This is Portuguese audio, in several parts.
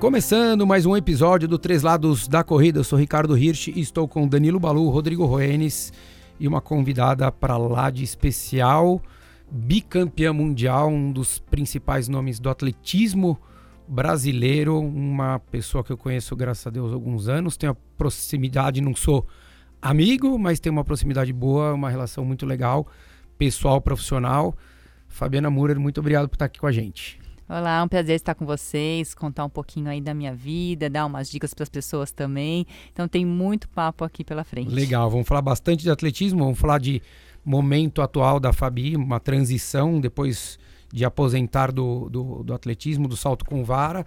Começando mais um episódio do Três Lados da Corrida, eu sou Ricardo Hirsch e estou com Danilo Balu, Rodrigo Roenes e uma convidada para lá de especial, bicampeã mundial, um dos principais nomes do atletismo brasileiro, uma pessoa que eu conheço, graças a Deus, há alguns anos, tenho a proximidade, não sou amigo, mas tenho uma proximidade boa, uma relação muito legal, pessoal, profissional. Fabiana Murer, muito obrigado por estar aqui com a gente. Olá, é um prazer estar com vocês, contar um pouquinho aí da minha vida, dar umas dicas para as pessoas também. Então tem muito papo aqui pela frente. Legal, vamos falar bastante de atletismo, vamos falar de momento atual da Fabi, uma transição depois de aposentar do, do, do atletismo, do salto com vara.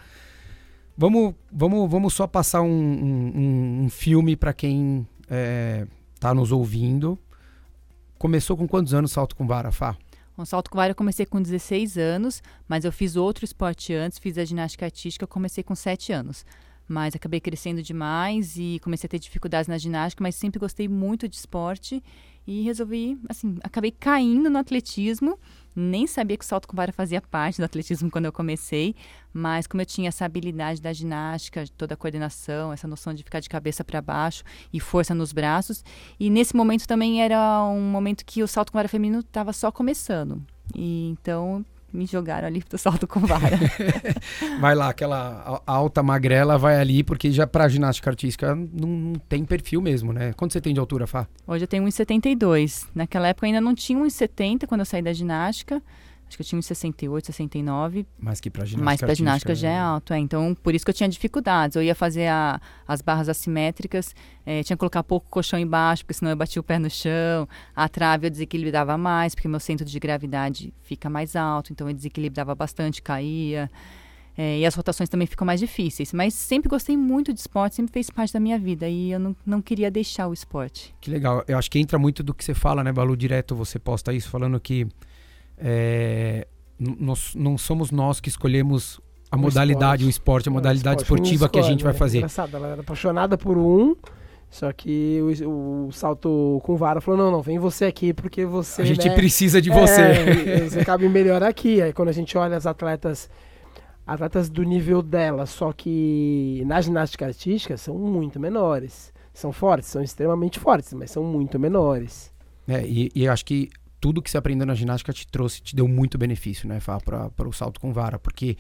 Vamos, vamos, vamos só passar um, um, um filme para quem está é, tá nos ouvindo. Começou com quantos anos salto com vara, Fá? Com salto com vara eu comecei com 16 anos, mas eu fiz outro esporte antes, fiz a ginástica artística, eu comecei com 7 anos. Mas acabei crescendo demais e comecei a ter dificuldades na ginástica, mas sempre gostei muito de esporte e resolvi, assim, acabei caindo no atletismo nem sabia que o salto com vara fazia parte do atletismo quando eu comecei, mas como eu tinha essa habilidade da ginástica, toda a coordenação, essa noção de ficar de cabeça para baixo e força nos braços, e nesse momento também era um momento que o salto com vara feminino estava só começando. E então me jogaram ali pro salto com vara. vai lá, aquela alta magrela vai ali, porque já pra ginástica artística não, não, tem perfil mesmo, né? Quanto você tem de altura, Fá? Hoje eu tenho 1,72. Naquela época eu ainda não tinha 1,70 quando eu saí da ginástica. Acho que eu tinha uns 68, 69. Mais que pra ginástica. Mais pra ginástica já é alto, é. Então, por isso que eu tinha dificuldades. Eu ia fazer a, as barras assimétricas, é, tinha que colocar pouco colchão embaixo, porque senão eu batia o pé no chão. A trave eu desequilibrava mais, porque meu centro de gravidade fica mais alto. Então, eu desequilibrava bastante, caía. É, e as rotações também ficam mais difíceis. Mas sempre gostei muito de esporte, sempre fez parte da minha vida. E eu não, não queria deixar o esporte. Que legal. Eu acho que entra muito do que você fala, né, Balu? Direto você posta isso, falando que é, nós, não somos nós que escolhemos a o modalidade, esporte. o esporte, a modalidade esporte, esportiva que a gente vai fazer. Engraçado, ela era apaixonada por um, só que o, o, salto com vara falou: não, não, vem você aqui porque você. A gente né, precisa de você. É, você cabe melhor aqui. Aí quando a gente olha as atletas, atletas do nível dela, só que na ginástica artística são muito menores. São fortes, são extremamente fortes, mas são muito menores. É, e, e eu acho que tudo que você aprendeu na ginástica te trouxe, te deu muito benefício, né, para o salto com vara, porque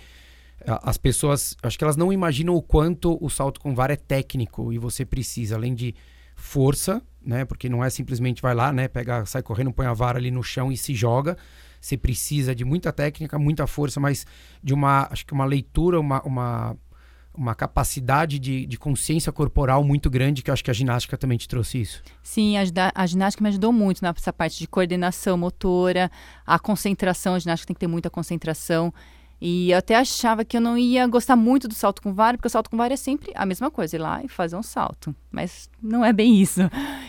as pessoas, acho que elas não imaginam o quanto o salto com vara é técnico e você precisa, além de força, né, porque não é simplesmente vai lá, né, pega, sai correndo, põe a vara ali no chão e se joga. Você precisa de muita técnica, muita força, mas de uma, acho que uma leitura, uma, uma uma capacidade de, de consciência corporal muito grande, que eu acho que a ginástica também te trouxe isso. Sim, a, a ginástica me ajudou muito nessa parte de coordenação motora, a concentração, a ginástica tem que ter muita concentração. E eu até achava que eu não ia gostar muito do salto com vara, porque o salto com vara é sempre a mesma coisa, ir lá e fazer um salto. Mas não é bem isso.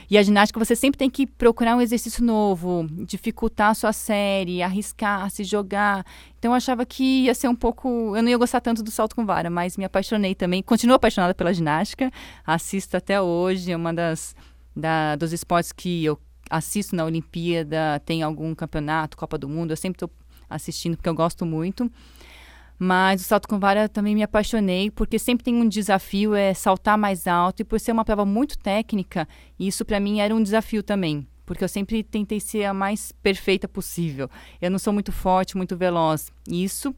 E a ginástica você sempre tem que procurar um exercício novo, dificultar a sua série, arriscar, se jogar. Então eu achava que ia ser um pouco. Eu não ia gostar tanto do salto com vara, mas me apaixonei também. Continuo apaixonada pela ginástica, assisto até hoje, é uma das da, dos esportes que eu assisto na Olimpíada, tem algum campeonato, Copa do Mundo, eu sempre estou assistindo porque eu gosto muito. Mas o salto com vara também me apaixonei, porque sempre tem um desafio, é saltar mais alto. E por ser uma prova muito técnica, isso para mim era um desafio também. Porque eu sempre tentei ser a mais perfeita possível. Eu não sou muito forte, muito veloz. E isso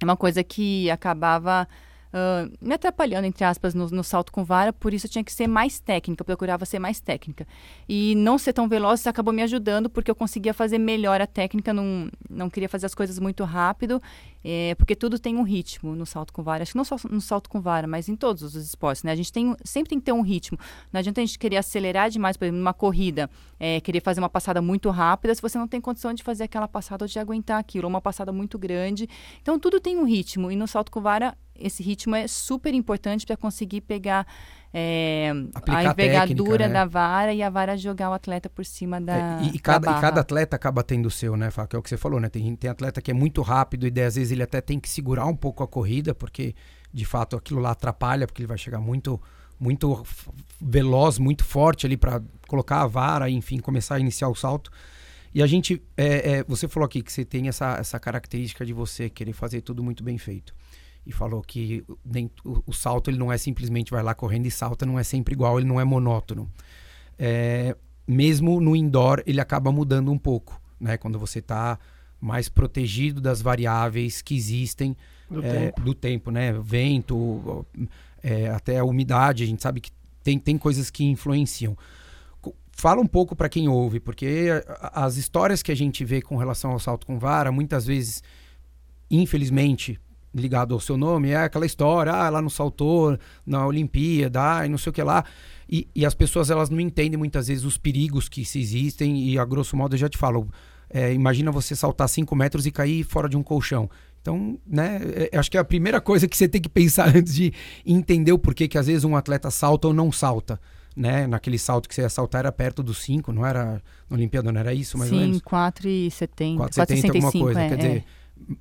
é uma coisa que acabava uh, me atrapalhando, entre aspas, no, no, salto com vara, por isso eu tinha que ser mais técnica, eu procurava ser mais técnica. E não ser tão veloz acabou me ajudando, porque eu conseguia fazer melhor a técnica, não, não queria fazer as coisas muito rápido, é, porque tudo tem um ritmo no salto com vara. Acho que não só no salto com vara, mas em todos os esportes, né? A gente tem, sempre tem que ter um ritmo. Não adianta a gente querer acelerar demais, por exemplo, numa corrida, é, querer fazer uma passada muito rápida, se você não tem condição de fazer aquela passada ou de aguentar aquilo, ou uma passada muito grande. Então, tudo tem um ritmo, e no salto com vara esse ritmo é super importante para conseguir pegar é, a envergadura técnica, né? da vara e a vara jogar o atleta por cima da. É, e, e, cada, e, cada, atleta acaba tendo o seu, né, Fá? Que é o que você falou, né? Tem, tem atleta que é muito rápido e às vezes ele até tem que segurar um pouco a corrida, porque de fato aquilo lá atrapalha, porque ele vai chegar muito muito veloz, muito forte ali para colocar a vara, enfim, começar a iniciar o salto. E a gente, é, é, você falou aqui que você tem essa, essa característica de você querer fazer tudo muito bem feito. E falou que nem, o, o, salto ele não é simplesmente vai lá correndo e salta, não é sempre igual, ele não é monótono. É, mesmo no indoor, ele acaba mudando um pouco, né? Quando você está mais protegido das variáveis que existem do, é, tempo. do tempo, né? Vento, é, até a umidade, a gente sabe que tem, tem coisas que influenciam. Fala um pouco para quem ouve, porque as histórias que a gente vê com relação ao salto com vara, muitas vezes, infelizmente, ligado ao seu nome, é aquela história, ah, lá no saltou na Olimpíada, ah, e não sei o que lá. E, e, as pessoas elas não entendem muitas vezes os perigos que se existem, e a grosso modo eu já te falo, é, imagina você saltar 5 metros e cair fora de um colchão. Então, né, é, acho que é a primeira coisa que você tem que pensar antes de entender o porquê que às vezes um atleta salta ou não salta né? Naquele salto que você ia saltar era perto dos 5, não era na Olimpíada, não era isso mais? Sim, 4,70. 4,70 alguma coisa, é, quer dizer... É.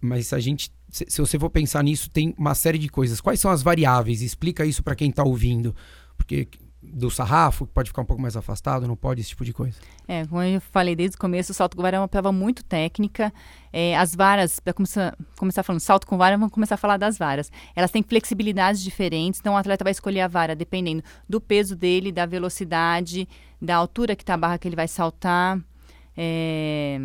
Mas a gente, se, você for pensar nisso, tem uma série de coisas. Quais são as variáveis? Explica isso para quem está ouvindo. Porque do sarrafo, que pode ficar um pouco mais afastado, não pode, esse tipo de coisa. É, como eu falei desde o começo, o salto com vara é uma prova muito técnica. É, as varas, para começar, começar falando salto com vara, vamos começar a falar das varas. Elas têm flexibilidades diferentes, então o atleta vai escolher a vara dependendo do peso dele, da velocidade, da altura que está a barra que ele vai saltar é,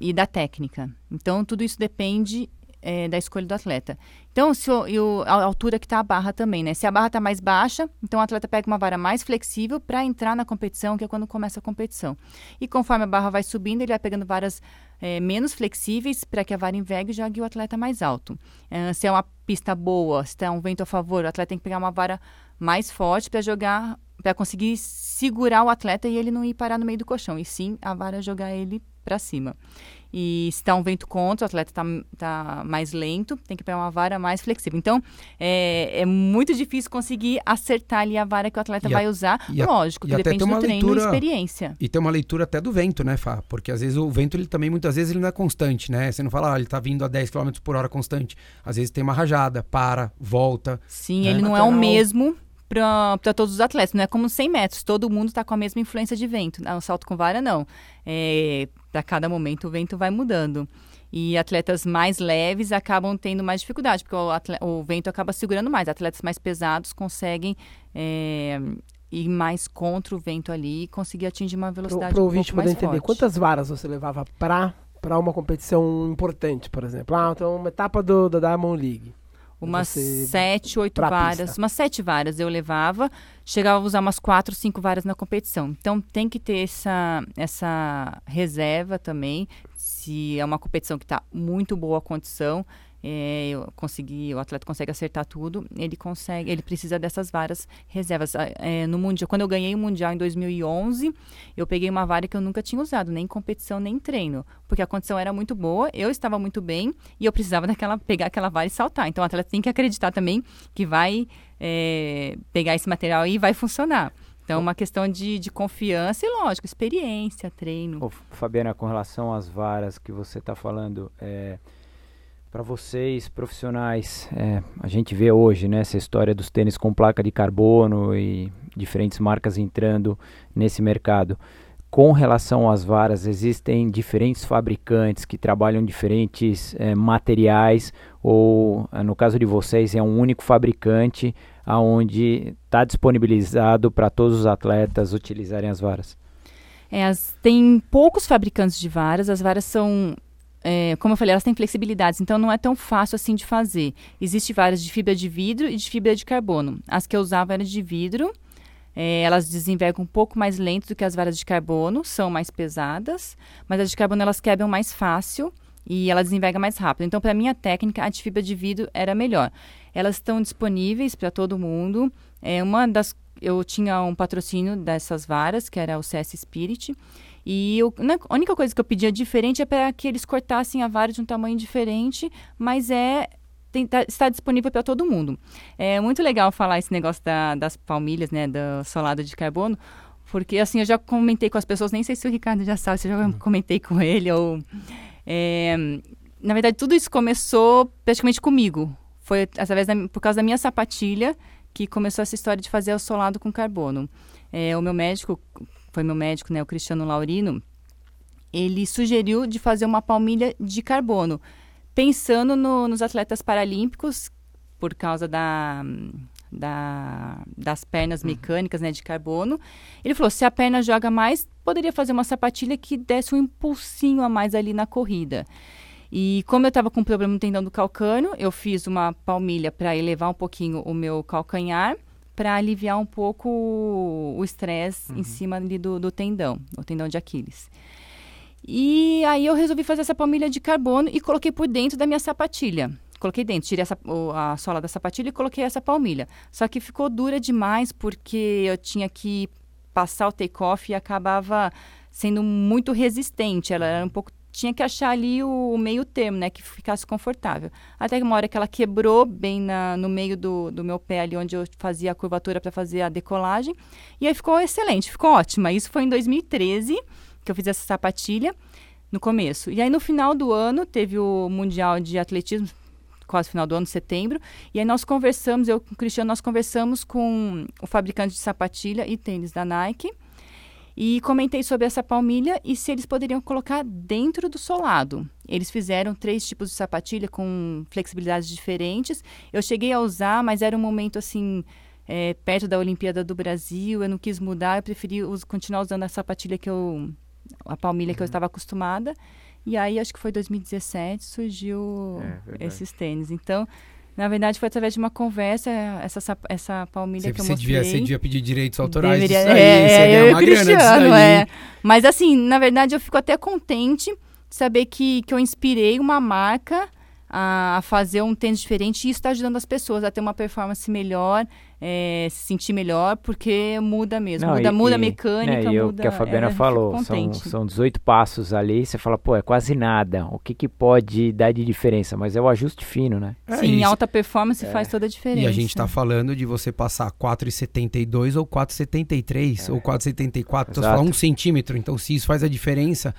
e da técnica. Então tudo isso depende é, da escolha do atleta. Então, se o, e o, a altura que está a barra também, né? Se a barra está mais baixa, então o atleta pega uma vara mais flexível para entrar na competição, que é quando começa a competição. E conforme a barra vai subindo, ele vai pegando varas é, menos flexíveis para que a vara envergue e jogue o atleta mais alto. É, se é uma pista boa, se está um vento a favor, o atleta tem que pegar uma vara mais forte para jogar, para conseguir segurar o atleta e ele não ir parar no meio do colchão, e sim a vara jogar ele para cima. E se está um vento contra, o atleta está tá mais lento, tem que pegar uma vara mais flexível. Então, é, é muito difícil conseguir acertar ali a vara que o atleta vai usar. Lógico, que depende do treino leitura, e experiência. E tem uma leitura até do vento, né, Fá? Porque às vezes o vento, ele também, muitas vezes, ele não é constante, né? Você não fala, ah, ele está vindo a 10 km por hora constante. Às vezes tem uma rajada, para, volta. Sim, né? ele não é o mesmo para todos os atletas. Não é como 100 metros, todo mundo está com a mesma influência de vento. No salto com vara, não. É, para cada momento o vento vai mudando. E atletas mais leves acabam tendo mais dificuldade, porque o, atleta, o vento acaba segurando mais. Atletas mais pesados conseguem é, ir mais contra o vento ali e conseguir atingir uma velocidade Para o ouvinte poder entender, forte. quantas varas você levava para para uma competição importante, por exemplo? Ah, então uma etapa do, da Diamond League umas sete, oito varas, umas sete varas eu levava, chegava a usar umas quatro, cinco varas na competição. Então tem que ter essa, essa reserva também, se é uma competição que está muito boa a condição, é, eu consegui, o atleta consegue acertar tudo, ele consegue, ele precisa dessas varas reservas. Ah, é, no mundial, quando eu ganhei o mundial em 2011, eu peguei uma vara que eu nunca tinha usado, nem em competição nem em treino, porque a condição era muito boa, eu estava muito bem e eu precisava daquela pegar aquela vara e saltar. Então o atleta tem que acreditar também que vai é, pegar esse material e vai funcionar. Então, uma questão de, de confiança e, lógico, experiência, treino. Ô, Fabiana, com relação às varas que você está falando, é, para vocês profissionais, é, a gente vê hoje né, essa história dos tênis com placa de carbono e diferentes marcas entrando nesse mercado. Com relação às varas, existem diferentes fabricantes que trabalham diferentes é, materiais, ou no caso de vocês, é um único fabricante aonde está disponibilizado para todos os atletas utilizarem as varas? É, as, tem poucos fabricantes de varas, as varas são é, como eu falei, elas têm flexibilidades, então não é tão fácil assim de fazer. Existem várias de fibra de vidro e de fibra de carbono. As que eu usava eram de vidro, é, elas desenvergam um pouco mais lento do que as varas de carbono, são mais pesadas, mas as de carbono elas quebram mais fácil e ela desenverga mais rápido. Então, para minha técnica, a de fibra de vidro era melhor. Elas estão disponíveis para todo mundo. É uma das eu tinha um patrocínio dessas varas, que era o CS Spirit, e eu, né, a única coisa que eu pedia diferente é para que eles cortassem a vara de um tamanho diferente, mas é tá, está disponível para todo mundo. É muito legal falar esse negócio da, das palmilhas, né, da solada de carbono, porque assim, eu já comentei com as pessoas, nem sei se o Ricardo já sabe, se eu já uhum. comentei com ele, ou... É, na verdade, tudo isso começou praticamente comigo. Foi através da, por causa da minha sapatilha que começou essa história de fazer o solado com carbono. É, o meu médico foi meu médico, né, o Cristiano Laurino, ele sugeriu de fazer uma palmilha de carbono, pensando no, nos atletas paralímpicos por causa da, da, das pernas Uhum. mecânicas, né, de carbono. Ele falou, se a perna joga mais, poderia fazer uma sapatilha que desse um impulsinho a mais ali na corrida. E como eu estava com problema no tendão do calcâneo, eu fiz uma palmilha para elevar um pouquinho o meu calcanhar, para aliviar um pouco o estresse em cima ali do, do tendão, o tendão de Aquiles. E aí eu resolvi fazer essa palmilha de carbono e coloquei por dentro da minha sapatilha. Coloquei dentro, tirei essa, a sola da sapatilha e coloquei essa palmilha. Só que ficou dura demais porque eu tinha que passar o take-off e acabava sendo muito resistente. Ela era um pouco tinha que achar ali o, meio termo, né, que ficasse confortável. Até uma hora que ela quebrou bem na, no meio do, do meu pé ali onde eu fazia a curvatura para fazer a decolagem, e aí ficou excelente, ficou ótima. Isso foi em 2013 que eu fiz essa sapatilha no começo. E aí no final do ano teve o mundial de atletismo quase final do ano, setembro. E aí nós conversamos, eu com o Cristiano, nós conversamos com o fabricante de sapatilha e tênis da Nike. E comentei sobre essa palmilha e se eles poderiam colocar dentro do solado. Eles fizeram três tipos de sapatilha com flexibilidades diferentes. Eu cheguei a usar, mas era um momento assim, é, perto da Olimpíada do Brasil. Eu não quis mudar, eu preferi us- continuar usando a sapatilha que eu. a palmilha que eu estava acostumada. E aí, acho que foi 2017, surgiu É, esses tênis. Então, na verdade, foi através de uma conversa, essa, essa palmilha Você, que eu você mostrei. devia, você devia pedir direitos autorais Deveria, disso aí, é, você ganhar eu uma Cristiano, é. Mas assim, na verdade, eu fico até contente de saber que, que eu inspirei uma marca a, a fazer um tênis diferente e isso está ajudando as pessoas a ter uma performance melhor, é, se sentir melhor, porque muda mesmo. Não, muda, e- muda a mecânica, né, e o muda. que a Fabiana é, falou, são, são 18 passos ali, você fala, pô, é quase nada. O que, que pode dar de diferença? Mas é o ajuste fino, né? É Sim, isso. alta performance faz toda a diferença. E a gente tá falando de você passar 4,72 ou 4,73 ou 4,74. Então você Exato. fala um centímetro. Então, se isso faz a diferença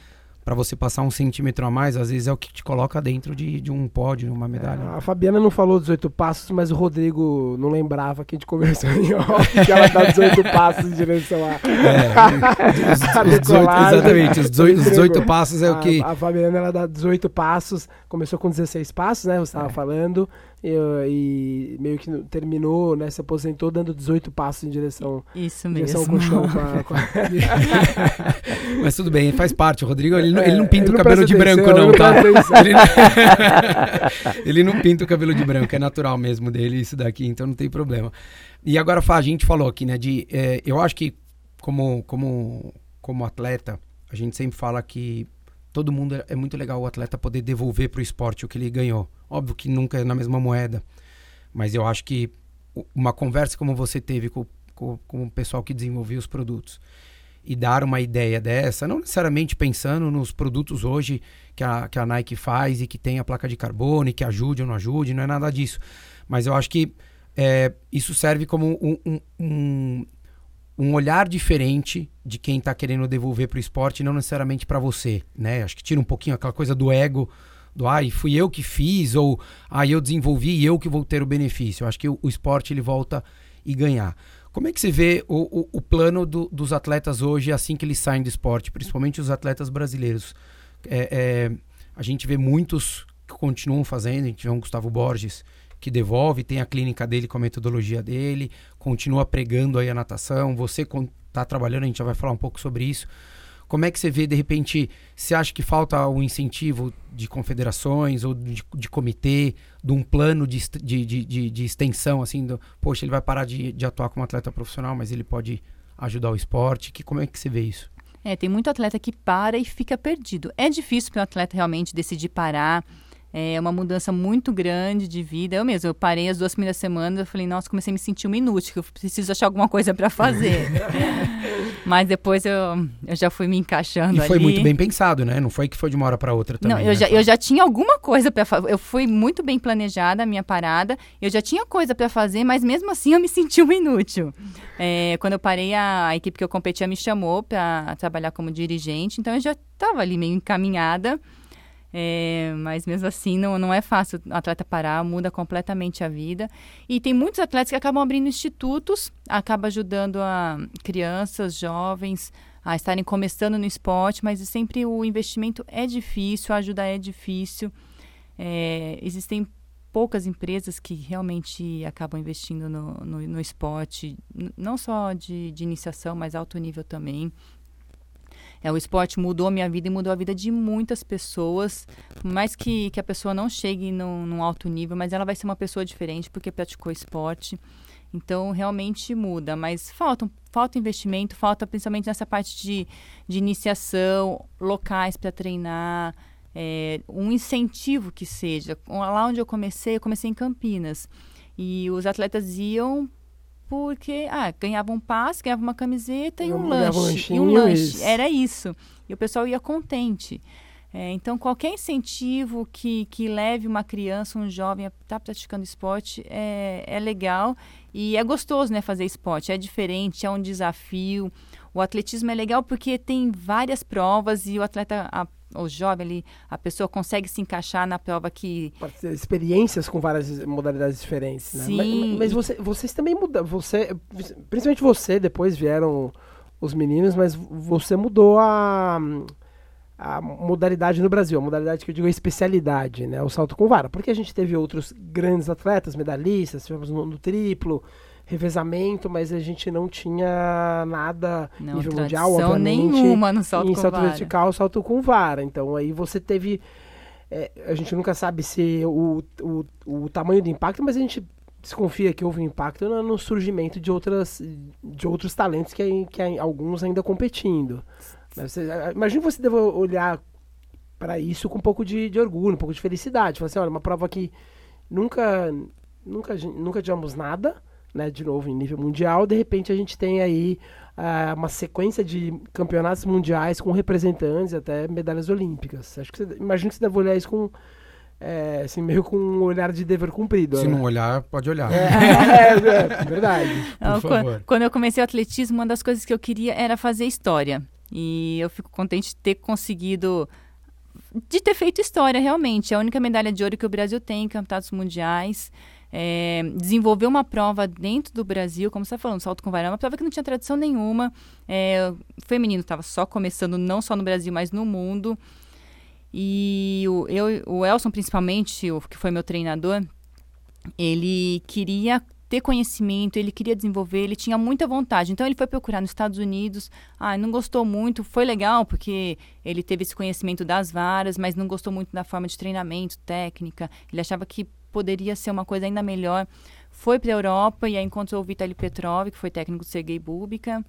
para você passar um centímetro a mais, às vezes é o que te coloca dentro de, de um pódio, uma medalha. A Fabiana não falou 18 passos, mas o Rodrigo não lembrava que a gente conversou em off, que ela dá 18 passos em direção a. É, os, os 18, decolagem. exatamente, os 18, os 18 passos é o A- que. A, Fabiana ela dá 18 passos, começou com 16 passos, né? Você estava É. falando, e, e meio que terminou, né? Se aposentou dando 18 passos em direção, Isso direção mesmo. colchão. Com a, com a... Mas tudo bem, faz parte. O Rodrigo, ele, não- É, ele não pinta ele o cabelo de branco, não, ele tá? não atenção. Ele não... ele não pinta o cabelo de branco, é natural mesmo dele isso daqui, então não tem problema. E agora, Fá, a gente falou aqui, né, de... é, eu acho que como, como, como atleta, a gente sempre fala que todo mundo é, é muito legal o atleta poder devolver pro esporte o que ele ganhou. Óbvio que nunca é na mesma moeda, mas eu acho que uma conversa como você teve com, com, com o pessoal que desenvolvia os produtos e dar uma ideia dessa, não necessariamente pensando nos produtos hoje que a, que a Nike faz e que tem a placa de carbono e que ajude ou não ajude, não é nada disso. Mas eu acho que é, isso serve como um, um, um, um olhar diferente de quem está querendo devolver para o esporte, não necessariamente para você, né? Acho que tira um pouquinho aquela coisa do ego, do ai, fui eu que fiz, ou ai, eu desenvolvi e eu que vou ter o benefício. Eu acho que o, o esporte ele volta e ganhar. Como é que você vê o, o, o plano do- dos atletas hoje assim que eles saem do esporte, principalmente os atletas brasileiros? É, é, a gente vê muitos que continuam fazendo, a gente vê um Gustavo Borges que devolve, tem a clínica dele com a metodologia dele, continua pregando aí a natação, você está trabalhando, a gente já vai falar um pouco sobre isso. Como é que você vê, de repente, você acha que falta um incentivo de confederações ou de, de comitê, de um plano de, de, de, de, extensão, assim, do, poxa, ele vai parar de, de atuar como atleta profissional, mas ele pode ajudar o esporte, que, como é que você vê isso? É, tem muito atleta que para e fica perdido. É difícil para o atleta realmente decidir parar. É uma mudança muito grande de vida. Eu mesmo, eu parei as duas primeiras semanas, eu falei, nossa, comecei a me sentir uma inútil, que eu preciso achar alguma coisa para fazer. Mas depois eu, eu já fui me encaixando E foi ali. muito bem pensado, né? Não foi que foi de uma hora para outra também. Não, eu, né, já, eu já tinha alguma coisa para fazer. Eu fui muito bem planejada a minha parada. Eu já tinha coisa para fazer, mas mesmo assim eu me senti uma inútil. É, quando eu parei, a, a equipe que eu competia me chamou para trabalhar como dirigente, então eu já estava ali meio encaminhada. É, mas mesmo assim não, não é fácil o atleta parar, muda completamente a vida. E tem muitos atletas que acabam abrindo institutos, acaba ajudando a crianças, jovens a estarem começando no esporte, mas sempre o investimento é difícil, a ajuda é difícil. É, existem poucas empresas que realmente acabam investindo no, no, no esporte, não só de, de iniciação, mas alto nível também. É, o esporte mudou a minha vida e mudou a vida de muitas pessoas. Por mais que, que a pessoa não chegue num, num alto nível, mas ela vai ser uma pessoa diferente porque praticou esporte. Então, realmente muda. Mas falta, falta investimento, falta principalmente nessa parte de, de iniciação, locais para treinar, é, um incentivo que seja. Lá onde eu comecei, eu comecei em Campinas. E os atletas iam porque ah, ganhavam um passe, ganhavam uma camiseta e um lanche. E um lanche. Era isso. E o pessoal ia contente. É, então, qualquer incentivo que, que leve uma criança, um jovem a estar tá praticando esporte é, é legal e é gostoso né, fazer esporte. É diferente, é um desafio. O atletismo é legal porque tem várias provas e o atleta, a, o jovem ali, a pessoa consegue se encaixar na prova que. Experiências com várias modalidades diferentes, né? Sim. Mas, mas você, vocês também mudam. Você, principalmente você, depois vieram os meninos, mas você mudou a, a modalidade no Brasil, a modalidade que eu digo a especialidade, né? O salto com vara. Porque a gente teve outros grandes atletas, medalhistas, tivemos no, no triplo revezamento, mas a gente não tinha nada não, nível mundial, obviamente. nenhuma no salto em com salto vara. vertical, salto com vara. Então aí você teve é, a gente nunca sabe se o, o, o tamanho do impacto, mas a gente desconfia que houve um impacto no, no surgimento de outras de outros talentos que, que alguns ainda competindo. Você, imagina você deve olhar para isso com um pouco de, de orgulho, um pouco de felicidade. Falar assim, olha, uma prova que nunca nunca nunca tivemos nada né, de novo, em nível mundial, de repente a gente tem aí uh, uma sequência de campeonatos mundiais com representantes, até medalhas olímpicas. Acho que você, imagino que você deve olhar isso com é, assim, meio com um olhar de dever cumprido. Se né? não olhar, pode olhar. É, é, é verdade. Não, quando, quando eu comecei o atletismo, uma das coisas que eu queria era fazer história. E eu fico contente de ter conseguido de ter feito história realmente. É a única medalha de ouro que o Brasil tem em campeonatos mundiais é, desenvolver uma prova dentro do Brasil, como você está falando, salto com vara, é uma prova que não tinha tradição nenhuma. É, feminino estava só começando, não só no Brasil, mas no mundo. E o, eu, o Elson, principalmente, o, que foi meu treinador, ele queria ter conhecimento, ele queria desenvolver, ele tinha muita vontade. Então ele foi procurar nos Estados Unidos. Ah, não gostou muito, foi legal porque ele teve esse conhecimento das varas, mas não gostou muito da forma de treinamento, técnica. Ele achava que poderia ser uma coisa ainda melhor. Foi para a Europa e aí encontrou o Vitaly Petrov, que foi técnico do Sergei Bubika,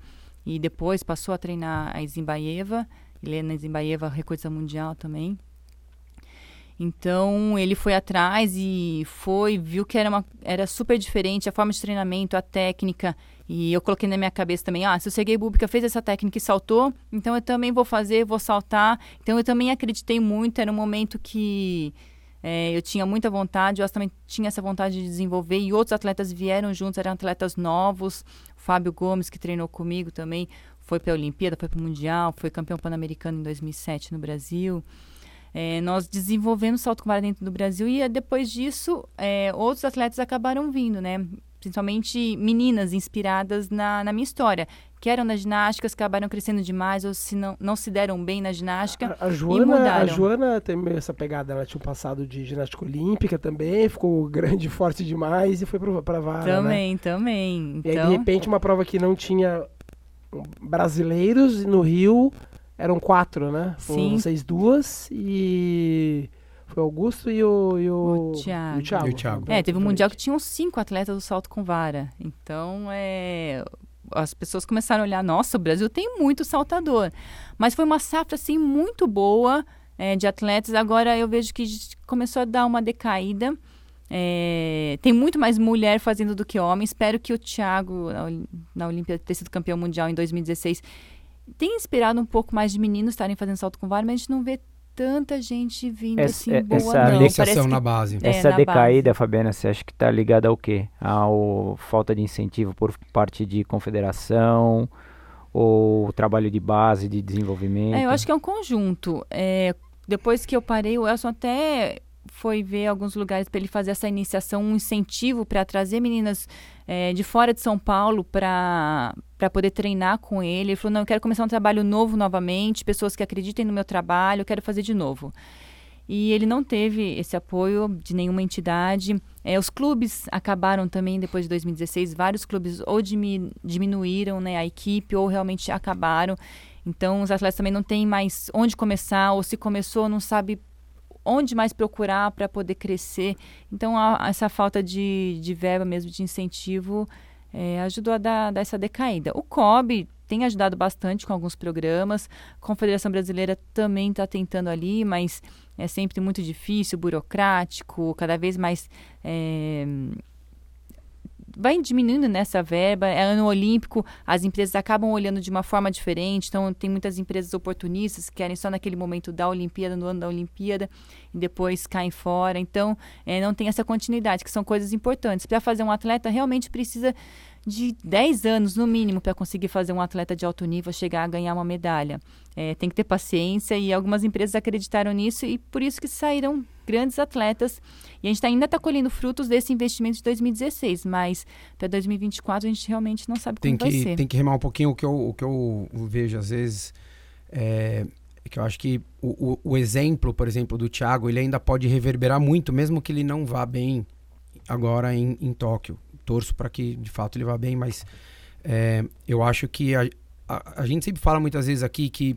e depois passou a treinar a Zimbaeva, Helena Zimbaeva, recordista mundial também. Então ele foi atrás e foi, viu que era, uma, era super diferente a forma de treinamento, a técnica. E eu coloquei na minha cabeça também, ah, se o Sergei Bubika fez essa técnica e saltou, então eu também vou fazer, vou saltar. Então eu também acreditei muito, era um momento que é, eu tinha muita vontade, eu também tinha essa vontade de desenvolver e outros atletas vieram juntos, eram atletas novos. O Fábio Gomes, que treinou comigo também, foi para a Olimpíada, foi para o Mundial, foi campeão pan-americano em 2007 no Brasil. É, nós desenvolvemos salto com vara dentro do Brasil e depois disso é, outros atletas acabaram vindo, né? Principalmente meninas inspiradas na, na minha história que eram nas ginásticas, acabaram crescendo demais ou se não, não se deram bem na ginástica a, a Joana, A Joana tem essa pegada, ela tinha um passado de ginástica olímpica também, ficou grande, forte demais e foi para vara? Também, né? também. Então... E aí, de então repente, uma prova que não tinha brasileiros no Rio, eram quatro, né? Foram Sim. vocês duas e... Foi o Augusto e o, e o, o Thiago. E o Thiago. E o Thiago. É, teve um mundial que tinha uns cinco atletas do salto com vara. Então, é as pessoas começaram a olhar, nossa, o Brasil tem muito saltador. Mas foi uma safra, assim, muito boa é, de atletas. Agora eu vejo que começou a dar uma decaída. É, tem muito mais mulher fazendo do que homem. Espero que o Thiago, na Olimpíada, ter sido campeão mundial em 2016, tenha inspirado um pouco mais de meninos estarem fazendo salto com vara, mas a gente não vê tanta gente vindo essa, assim boa, essa não. Iniciação na base. É, essa na decaída, base. Fabiana, você acha que está ligada ao quê? Ao falta de incentivo por parte de confederação ou trabalho de base, de desenvolvimento? É, eu acho que é um conjunto. É, depois que eu parei, o Elson até foi ver alguns lugares para ele fazer essa iniciação, um incentivo para trazer meninas é, de fora de São Paulo para poder treinar com ele. Ele falou: não, eu quero começar um trabalho novo novamente, pessoas que acreditem no meu trabalho, eu quero fazer de novo. e ele não teve esse apoio de nenhuma entidade. É, os clubes acabaram também, depois de 2016, vários clubes ou diminuíram né, a equipe ou realmente acabaram. Então, os atletas também não têm mais onde começar, ou se começou, não sabe onde mais procurar para poder crescer. Então, a, essa falta de, de verba mesmo, de incentivo, é, ajudou a dar, dar, essa decaída. O COB tem ajudado bastante com alguns programas, a Confederação Brasileira também está tentando ali, mas é sempre muito difícil, burocrático, cada vez mais. É, vai diminuindo nessa verba. É ano olímpico, as empresas acabam olhando de uma forma diferente. Então, tem muitas empresas oportunistas que querem só naquele momento da Olimpíada, no ano da Olimpíada, e depois caem fora. Então, é, não tem essa continuidade, que são coisas importantes. Para fazer um atleta, realmente precisa de 10 anos, no mínimo, para conseguir fazer um atleta de alto nível chegar a ganhar uma medalha. É, tem que ter paciência e algumas empresas acreditaram nisso e por isso que saíram grandes atletas. E a gente ainda está colhendo frutos desse investimento de 2016, mas para 2024 a gente realmente não sabe tem como que, vai ser. Tem que remar um pouquinho o que eu, o que eu vejo às vezes. É, é que eu acho que o, o, o exemplo, por exemplo, do Thiago, ele ainda pode reverberar muito, mesmo que ele não vá bem agora em, em Tóquio torço para que de fato ele vá bem, mas é, eu acho que a, a, a, gente sempre fala muitas vezes aqui que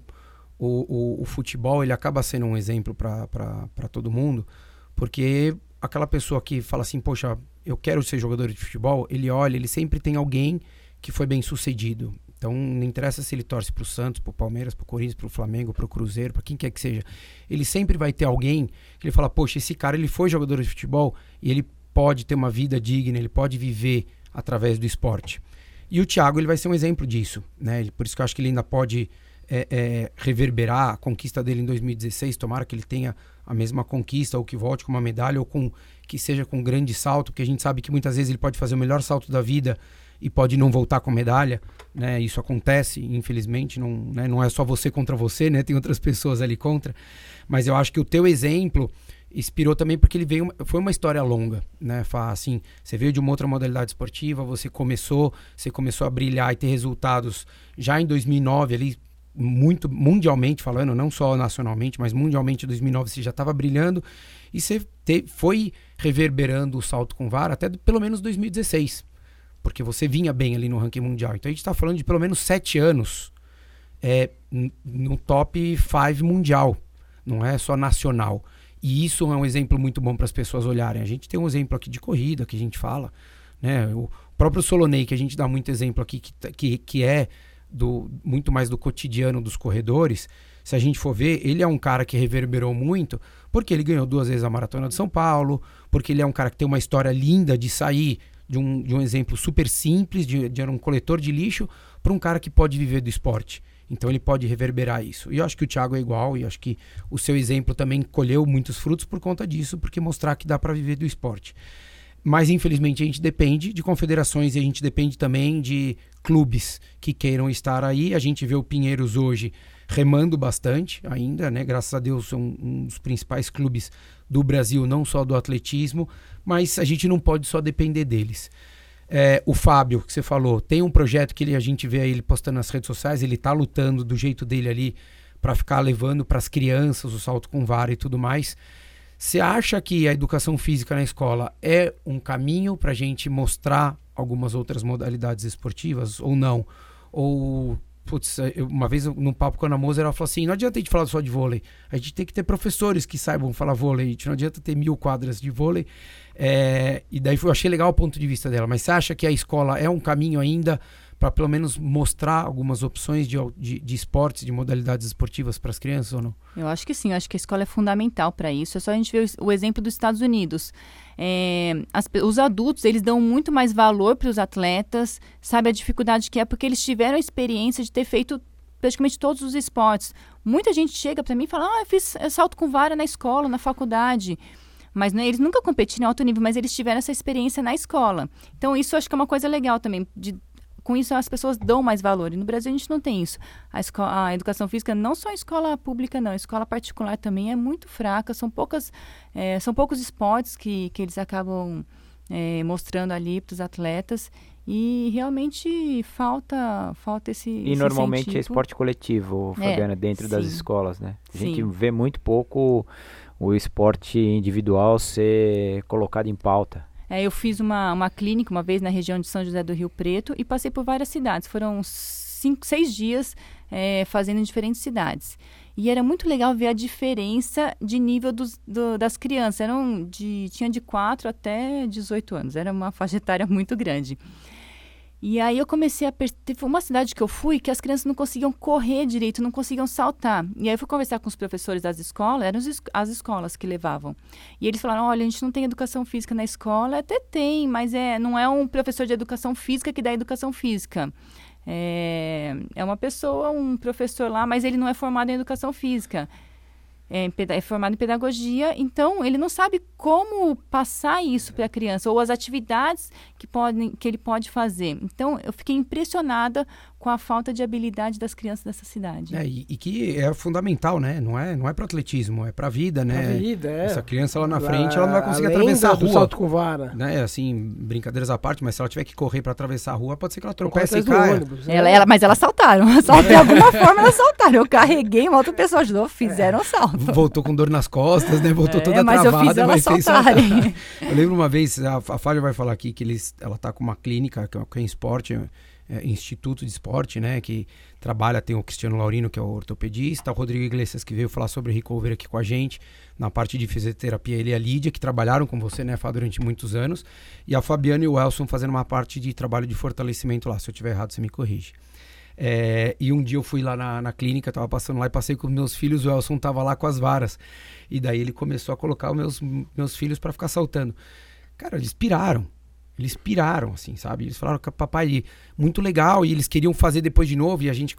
o, o, o futebol ele acaba sendo um exemplo para todo mundo, porque aquela pessoa que fala assim, poxa, eu quero ser jogador de futebol, ele olha, ele sempre tem alguém que foi bem sucedido. Então não interessa se ele torce para o Santos, para o Palmeiras, para o Corinthians, para o Flamengo, para o Cruzeiro, para quem quer que seja. Ele sempre vai ter alguém que ele fala, poxa, esse cara ele foi jogador de futebol e ele pode ter uma vida digna, ele pode viver através do esporte. E o Thiago ele vai ser um exemplo disso, né? Por isso que eu acho que ele ainda pode é, é, reverberar a conquista dele em 2016. Tomara que ele tenha a mesma conquista ou que volte com uma medalha ou com que seja com um grande salto, porque a gente sabe que muitas vezes ele pode fazer o melhor salto da vida e pode não voltar com medalha, né? Isso acontece, infelizmente, não, né? não é só você contra você, né? Tem outras pessoas ali contra. Mas eu acho que o teu exemplo inspirou também porque ele veio foi uma história longa né? Assim você veio de uma outra modalidade esportiva você começou você começou a brilhar e ter resultados já em 2009 ali muito mundialmente falando não só nacionalmente mas mundialmente em 2009 você já estava brilhando e você te, foi reverberando o salto com vara até pelo menos 2016 porque você vinha bem ali no ranking mundial. Então a gente está falando de pelo menos sete anos é, no top 5 mundial não é só nacional e isso é um exemplo muito bom para as pessoas olharem. A gente tem um exemplo aqui de corrida que a gente fala, né? O próprio Solonei, que a gente dá muito exemplo aqui, que, tá, que, que é do, muito mais do cotidiano dos corredores. Se a gente for ver, ele é um cara que reverberou muito, porque ele ganhou duas vezes a Maratona de São Paulo, porque ele é um cara que tem uma história linda de sair de um, de um exemplo super simples, de, de um coletor de lixo, para um cara que pode viver do esporte. Então ele pode reverberar isso. E eu acho que o Thiago é igual, e acho que o seu exemplo também colheu muitos frutos por conta disso, porque mostrar que dá para viver do esporte. Mas infelizmente a gente depende de confederações e a gente depende também de clubes que queiram estar aí. A gente vê o Pinheiros hoje remando bastante ainda, né? Graças a Deus são um dos principais clubes do Brasil, não só do atletismo, mas a gente não pode só depender deles. É, o Fábio, que você falou, tem um projeto que ele, a gente vê ele postando nas redes sociais, ele está lutando do jeito dele ali para ficar levando para as crianças o salto com vara e tudo mais. Você acha que a educação física na escola é um caminho para a gente mostrar algumas outras modalidades esportivas ou não? Ou Putz, uma vez num papo com a Ana Moser, ela falou assim: não adianta a gente falar só de vôlei, a gente tem que ter professores que saibam falar vôlei, a gente não adianta ter mil quadras de vôlei. É, e daí eu achei legal o ponto de vista dela, mas você acha que a escola é um caminho ainda para pelo menos mostrar algumas opções de, de, de esportes, de modalidades esportivas para as crianças ou não? Eu acho que sim, eu acho que a escola é fundamental para isso. É só a gente ver o, o exemplo dos Estados Unidos. É, as, os adultos, eles dão muito mais valor para os atletas, sabe a dificuldade que é, porque eles tiveram a experiência de ter feito praticamente todos os esportes. Muita gente chega para mim e fala, ah, eu fiz salto com vara na escola, na faculdade. Mas né, eles nunca competiram em alto nível, mas eles tiveram essa experiência na escola. Então, isso acho que é uma coisa legal também, de com isso as pessoas dão mais valor. E no Brasil a gente não tem isso. A, escola, a educação física, não só a escola pública, não, a escola particular também é muito fraca. São poucas, é, são poucos esportes que, que eles acabam é, mostrando ali para os atletas. E realmente falta, falta esse. E esse normalmente é esporte coletivo, é, Fabiana, é, dentro sim, das escolas, né? A gente sim. vê muito pouco o esporte individual ser colocado em pauta. É, eu fiz uma, uma clínica uma vez na região de São José do Rio Preto e passei por várias cidades. Foram cinco, seis dias é, fazendo em diferentes cidades. E era muito legal ver a diferença de nível dos, do, das crianças. Eram de, tinha de 4 até 18 anos. Era uma faixa etária muito grande. E aí eu comecei a perceber, uma cidade que eu fui que as crianças não conseguiam correr direito, não conseguiam saltar. E aí eu fui conversar com os professores das escolas, eram as escolas que levavam. E eles falaram: "Olha, a gente não tem educação física na escola, até tem, mas é, não é um professor de educação física que dá educação física. É, é uma pessoa, um professor lá, mas ele não é formado em educação física é, é formado em pedagogia, então ele não sabe como passar isso para a criança ou as atividades que, podem, que ele pode fazer. Então eu fiquei impressionada com a falta de habilidade das crianças dessa cidade. É, e, e, que é fundamental, né? Não é, não é para atletismo, é para vida, né? Pra vida, é. Essa criança lá na frente, ela não vai conseguir atravessar a rua. salto com vara. Né? Assim, brincadeiras à parte, mas se ela tiver que correr para atravessar a rua, pode ser que ela tropece e caia. Ônibus, né? ela, ela, mas elas saltaram. Só de alguma forma elas saltaram. Eu carreguei, uma outra pessoa ajudou, fizeram é. salto. Voltou com dor nas costas, né? Voltou é, toda mas travada, eu fiz elas saltarem. Eu lembro uma vez, a, a Fábio vai falar aqui que eles, ela tá com uma clínica, que é, que é em esporte, é, Instituto de Esporte, né? Que trabalha, tem o Cristiano Laurino, que é o ortopedista, o Rodrigo Iglesias, que veio falar sobre recover aqui com a gente, na parte de fisioterapia, ele e a Lídia, que trabalharam com você, né, Fá, durante muitos anos, e a Fabiana e o Elson fazendo uma parte de trabalho de fortalecimento lá. Se eu tiver errado, você me corrige. É, e um dia eu fui lá na, na clínica, tava passando lá e passei com meus filhos, o Elson tava lá com as varas. E daí ele começou a colocar os meus, meus filhos para ficar saltando. Cara, eles piraram. Eles piraram, assim, sabe? Eles falaram, papai, muito legal, e eles queriam fazer depois de novo, e a gente,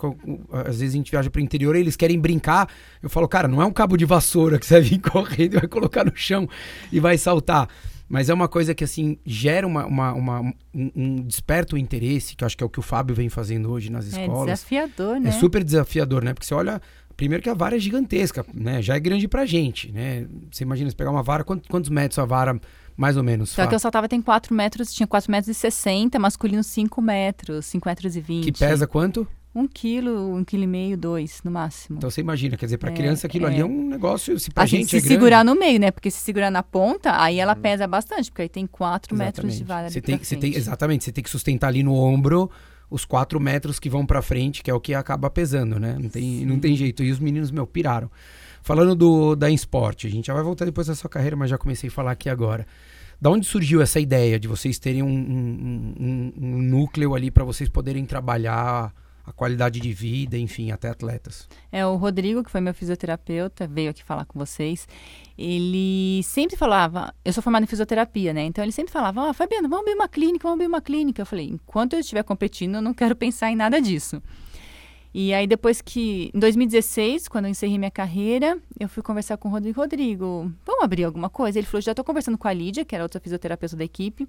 às vezes a gente viaja pro interior e eles querem brincar. Eu falo, cara, não é um cabo de vassoura que você vai vir correndo e vai colocar no chão e vai saltar. Mas é uma coisa que, assim, gera uma, uma, uma um, um, desperta o interesse, que eu acho que é o que o Fábio vem fazendo hoje nas é escolas. É desafiador, né? É super desafiador, né? Porque você olha, primeiro que a vara é gigantesca, né? Já é grande pra gente, né? Você imagina, se pegar uma vara, quantos, quantos metros a vara mais ou menos. Só que eu saltava tem 4 metros, tinha 4 metros e 60, masculino 5 metros, 5 metros e 20. Que pesa quanto? Um quilo, um quilo e meio, dois, no máximo. Então você imagina, quer dizer, para é, criança aquilo é. ali é um negócio, se pra assim, gente se é segurar no meio, né? Porque se segurar na ponta, aí ela hum. pesa bastante, porque aí tem 4 metros de vara você tem, você tem Exatamente, você tem que sustentar ali no ombro os 4 metros que vão para frente, que é o que acaba pesando, né? Não tem, não tem jeito. E os meninos, meu, piraram. Falando do, da esporte, a gente já vai voltar depois da sua carreira, mas já comecei a falar aqui agora. Da onde surgiu essa ideia de vocês terem um, um, um, um núcleo ali para vocês poderem trabalhar a qualidade de vida, enfim, até atletas? É, o Rodrigo, que foi meu fisioterapeuta, veio aqui falar com vocês. Ele sempre falava, eu sou formada em fisioterapia, né? Então ele sempre falava, ó, oh, Fabiano, vamos abrir uma clínica, vamos abrir uma clínica. Eu falei, enquanto eu estiver competindo, eu não quero pensar em nada disso. E aí, depois que. Em 2016, quando eu encerrei minha carreira, eu fui conversar com o Rodrigo. Rodrigo, vamos abrir alguma coisa? Ele falou: já estou conversando com a Lídia, que era outra fisioterapeuta da equipe,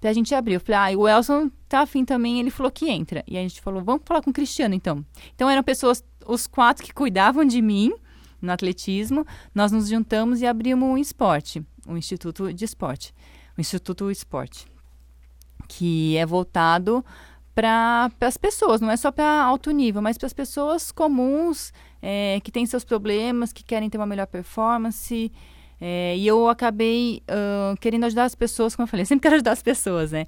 pra gente abrir. Eu falei: ah, o Elson tá afim também. Ele falou que entra. E a gente falou: vamos falar com o Cristiano então. Então eram pessoas, os quatro que cuidavam de mim no atletismo. Nós nos juntamos e abrimos um esporte, um Instituto de Esporte. O Instituto Esporte, que é voltado para as pessoas, não é só para alto nível, mas para as pessoas comuns é, que têm seus problemas, que querem ter uma melhor performance. É, e eu acabei uh, querendo ajudar as pessoas, como eu falei, sempre quero ajudar as pessoas, né?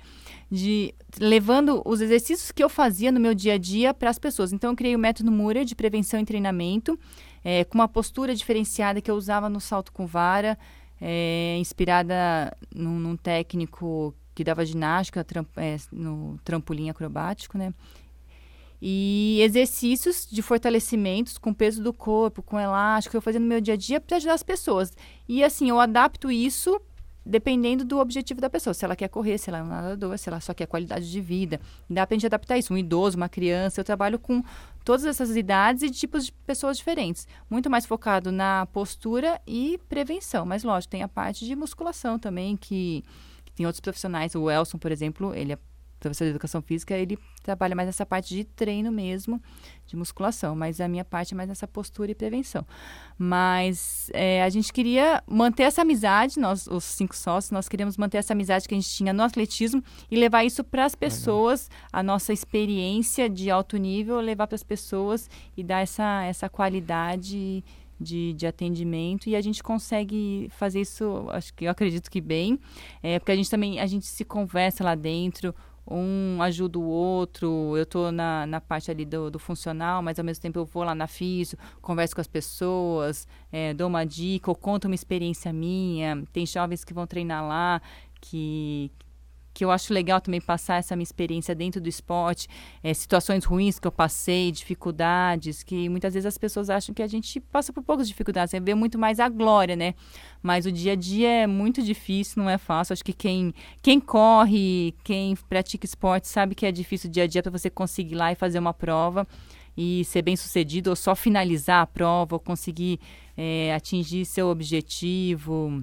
De, levando os exercícios que eu fazia no meu dia a dia para as pessoas. Então, eu criei o método Mura de prevenção e treinamento, é, com uma postura diferenciada que eu usava no salto com vara, é, inspirada num, num técnico que dava ginástica tramp, é, no trampolim acrobático, né? E exercícios de fortalecimentos com peso do corpo, com elástico, eu fazia no meu dia a dia para ajudar as pessoas. E assim, eu adapto isso dependendo do objetivo da pessoa. Se ela quer correr, se ela é um nadador, se ela só quer qualidade de vida. Dá para a gente adaptar isso. Um idoso, uma criança. Eu trabalho com todas essas idades e tipos de pessoas diferentes. Muito mais focado na postura e prevenção. Mas, lógico, tem a parte de musculação também, que tem outros profissionais, o Elson, por exemplo, ele é professor de educação física, ele trabalha mais nessa parte de treino mesmo, de musculação, mas a minha parte é mais nessa postura e prevenção. Mas é, a gente queria manter essa amizade, nós, os cinco sócios, nós queríamos manter essa amizade que a gente tinha no atletismo e levar isso para as pessoas, a nossa experiência de alto nível, levar para as pessoas e dar essa, essa qualidade de, de atendimento e a gente consegue fazer isso, acho que eu acredito que bem, é, porque a gente também a gente se conversa lá dentro, um ajuda o outro, eu estou na, na parte ali do, do, funcional, mas ao mesmo tempo eu vou lá na FISO, converso com as pessoas, é, dou uma dica, ou conto uma experiência minha. Tem jovens que vão treinar lá, que, que eu acho legal também passar essa minha experiência dentro do esporte, é, situações ruins que eu passei, dificuldades, que muitas vezes as pessoas acham que a gente passa por poucas dificuldades, você vê muito mais a glória, né? Mas o dia a dia é muito difícil, não é fácil. Acho que quem, quem corre, quem pratica esporte sabe que é difícil o dia a dia para você conseguir ir lá e fazer uma prova e ser bem sucedido, ou só finalizar a prova, ou conseguir é, atingir seu objetivo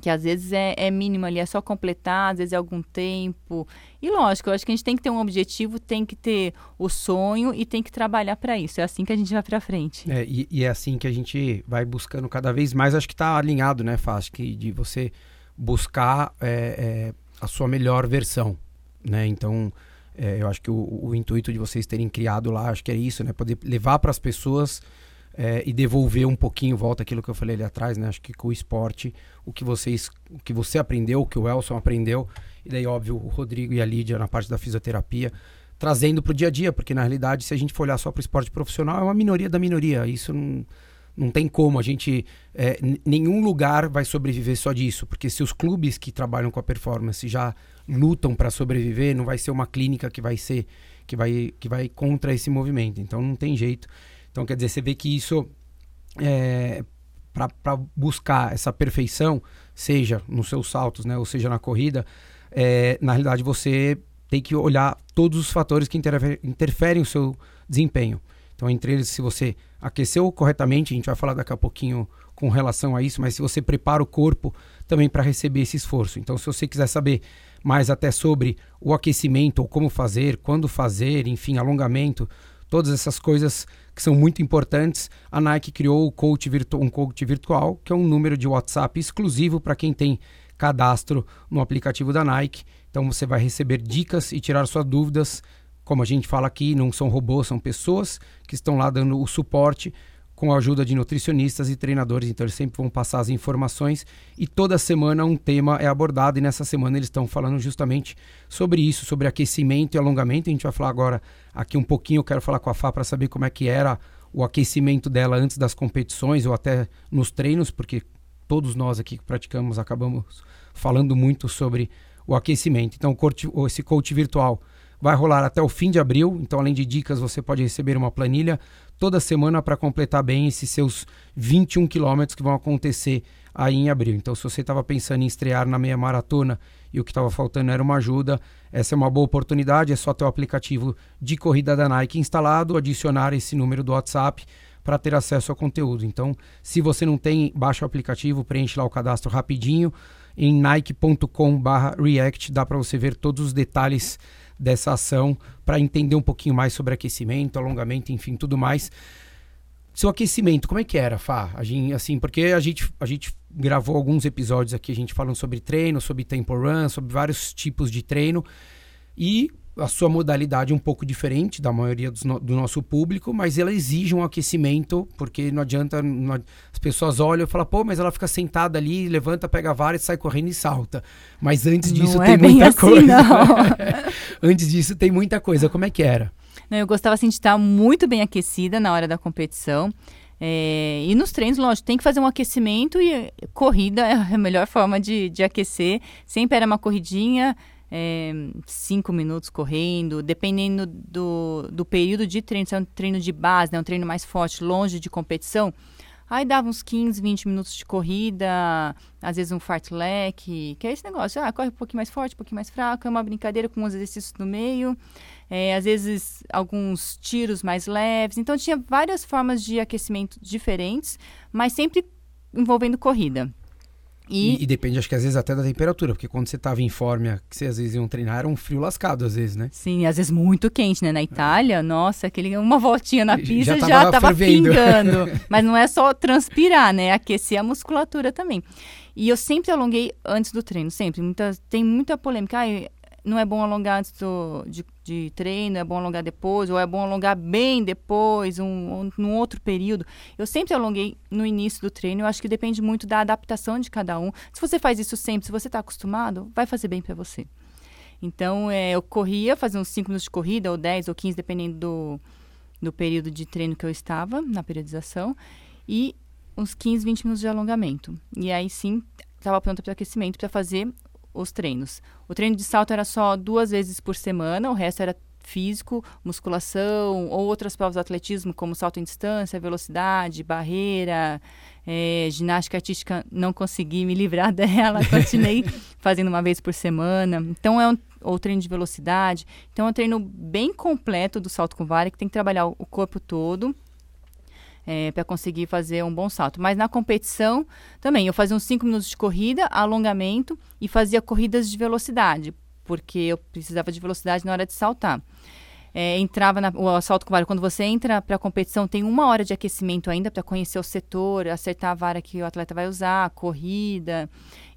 que às vezes é, é mínimo ali, é só completar, às vezes é algum tempo. E lógico, eu acho que a gente tem que ter um objetivo, tem que ter o sonho e tem que trabalhar para isso. É assim que a gente vai para frente. É, e, e, é assim que a gente vai buscando cada vez mais. Acho que está alinhado, né, Fácil, que de você buscar é, é, a sua melhor versão, né? Então, é, eu acho que o, o, intuito de vocês terem criado lá, acho que é isso, né? Poder levar para as pessoas é, e devolver um pouquinho, volta aquilo que eu falei ali atrás, né? Acho que com o esporte, o que vocês, o que você aprendeu, o que o Elson aprendeu, e daí, óbvio, o Rodrigo e a Lídia na parte da fisioterapia, trazendo para o dia a dia, porque na realidade, se a gente for olhar só para o esporte profissional, é uma minoria da minoria. Isso não, não tem como. A gente. É, nenhum lugar vai sobreviver só disso, porque se os clubes que trabalham com a performance já lutam para sobreviver, não vai ser uma clínica que vai ser. Que vai, que vai contra esse movimento. Então não tem jeito. Então, quer dizer, você vê que isso, é, para buscar essa perfeição, seja nos seus saltos, né, ou seja na corrida, é, na realidade você tem que olhar todos os fatores que interferem, interferem no seu desempenho. Então, entre eles, se você aqueceu corretamente, a gente vai falar daqui a pouquinho com relação a isso, mas se você prepara o corpo também para receber esse esforço. Então, se você quiser saber mais até sobre o aquecimento, ou como fazer, quando fazer, enfim, alongamento, todas essas coisas que são muito importantes. A Nike criou o coach virtu um coach virtual, que é um número de WhatsApp exclusivo para quem tem cadastro no aplicativo da Nike. Então você vai receber dicas e tirar suas dúvidas. Como a gente fala aqui, não são robôs, são pessoas que estão lá dando o suporte com a ajuda de nutricionistas e treinadores, então eles sempre vão passar as informações e toda semana um tema é abordado e nessa semana eles estão falando justamente sobre isso, sobre aquecimento e alongamento. A gente vai falar agora aqui um pouquinho, eu quero falar com a Fá para saber como é que era o aquecimento dela antes das competições ou até nos treinos, porque todos nós aqui que praticamos acabamos falando muito sobre o aquecimento. Então, esse coach virtual vai rolar até o fim de abril. Então, além de dicas, você pode receber uma planilha toda semana para completar bem esses seus 21 quilômetros que vão acontecer aí em abril. Então, se você estava pensando em estrear na meia maratona e o que estava faltando era uma ajuda, essa é uma boa oportunidade. É só ter o aplicativo de corrida da Nike instalado, adicionar esse número do WhatsApp para ter acesso ao conteúdo. Então, se você não tem, baixa o aplicativo, preenche lá o cadastro rapidinho em nike.com/react, dá para você ver todos os detalhes dessa ação para entender um pouquinho mais sobre aquecimento, alongamento, enfim, tudo mais. Seu aquecimento, como é que era, Fá? A gente, assim, porque a gente, a gente gravou alguns episódios aqui, a gente falando sobre treino, sobre tempo run, sobre vários tipos de treino. E a sua modalidade é um pouco diferente da maioria no, do nosso público, mas ela exige um aquecimento, porque não adianta. Não, as pessoas olham e falam, pô, mas ela fica sentada ali, levanta, pega a vara e sai correndo e salta. Mas antes disso não tem é muita assim, coisa. antes disso tem muita coisa. Como é que era? Não, eu gostava assim, de estar muito bem aquecida na hora da competição. É, e nos treinos, lógico, tem que fazer um aquecimento e corrida é a melhor forma de, de aquecer. Sempre era uma corridinha é, cinco minutos correndo, dependendo do, do período de treino, se é um treino de base, né, um treino mais forte, longe de competição, aí dava uns 15, 20 minutos de corrida, às vezes um fartlek, que é esse negócio, ah, corre um pouquinho mais forte, um pouquinho mais fraco, é uma brincadeira com uns exercícios no meio, é, às vezes alguns tiros mais leves, então tinha várias formas de aquecimento diferentes, mas sempre envolvendo corrida. E... E, e, depende, acho que às vezes até da temperatura, porque quando você estava em forma, que você às vezes iam treinar, era um frio lascado, às vezes, né? Sim, às vezes muito quente, né? Na Itália, é. nossa, aquele, uma voltinha na pista já estava pingando. Mas não é só transpirar, né? Aquecer a musculatura também. E eu sempre alonguei antes do treino, sempre. Muita, tem muita polêmica. Ah, não é bom alongar antes do, de, de treino, é bom alongar depois, ou é bom alongar bem depois, um, um, num outro período. Eu sempre alonguei no início do treino, eu acho que depende muito da adaptação de cada um. Se você faz isso sempre, se você está acostumado, vai fazer bem para você. Então, é, eu corria, fazia uns 5 minutos de corrida, ou 10 ou 15, dependendo do, do período de treino que eu estava, na periodização, e uns 15, 20 minutos de alongamento. E aí sim, estava pronta para aquecimento para fazer os treinos. O treino de salto era só duas vezes por semana, o resto era físico, musculação ou outras provas de atletismo, como salto em distância, velocidade, barreira, é, ginástica artística. Não consegui me livrar dela, continuei fazendo uma vez por semana. Então é um ou treino de velocidade. Então é um treino bem completo do salto com vara que tem que trabalhar o corpo todo é, para conseguir fazer um bom salto. Mas na competição também, eu fazia uns 5 minutos de corrida, alongamento e fazia corridas de velocidade, porque eu precisava de velocidade na hora de saltar. É, entrava na, o salto com vara. Quando você entra para a competição, tem uma hora de aquecimento ainda para conhecer o setor, acertar a vara que o atleta vai usar, a corrida.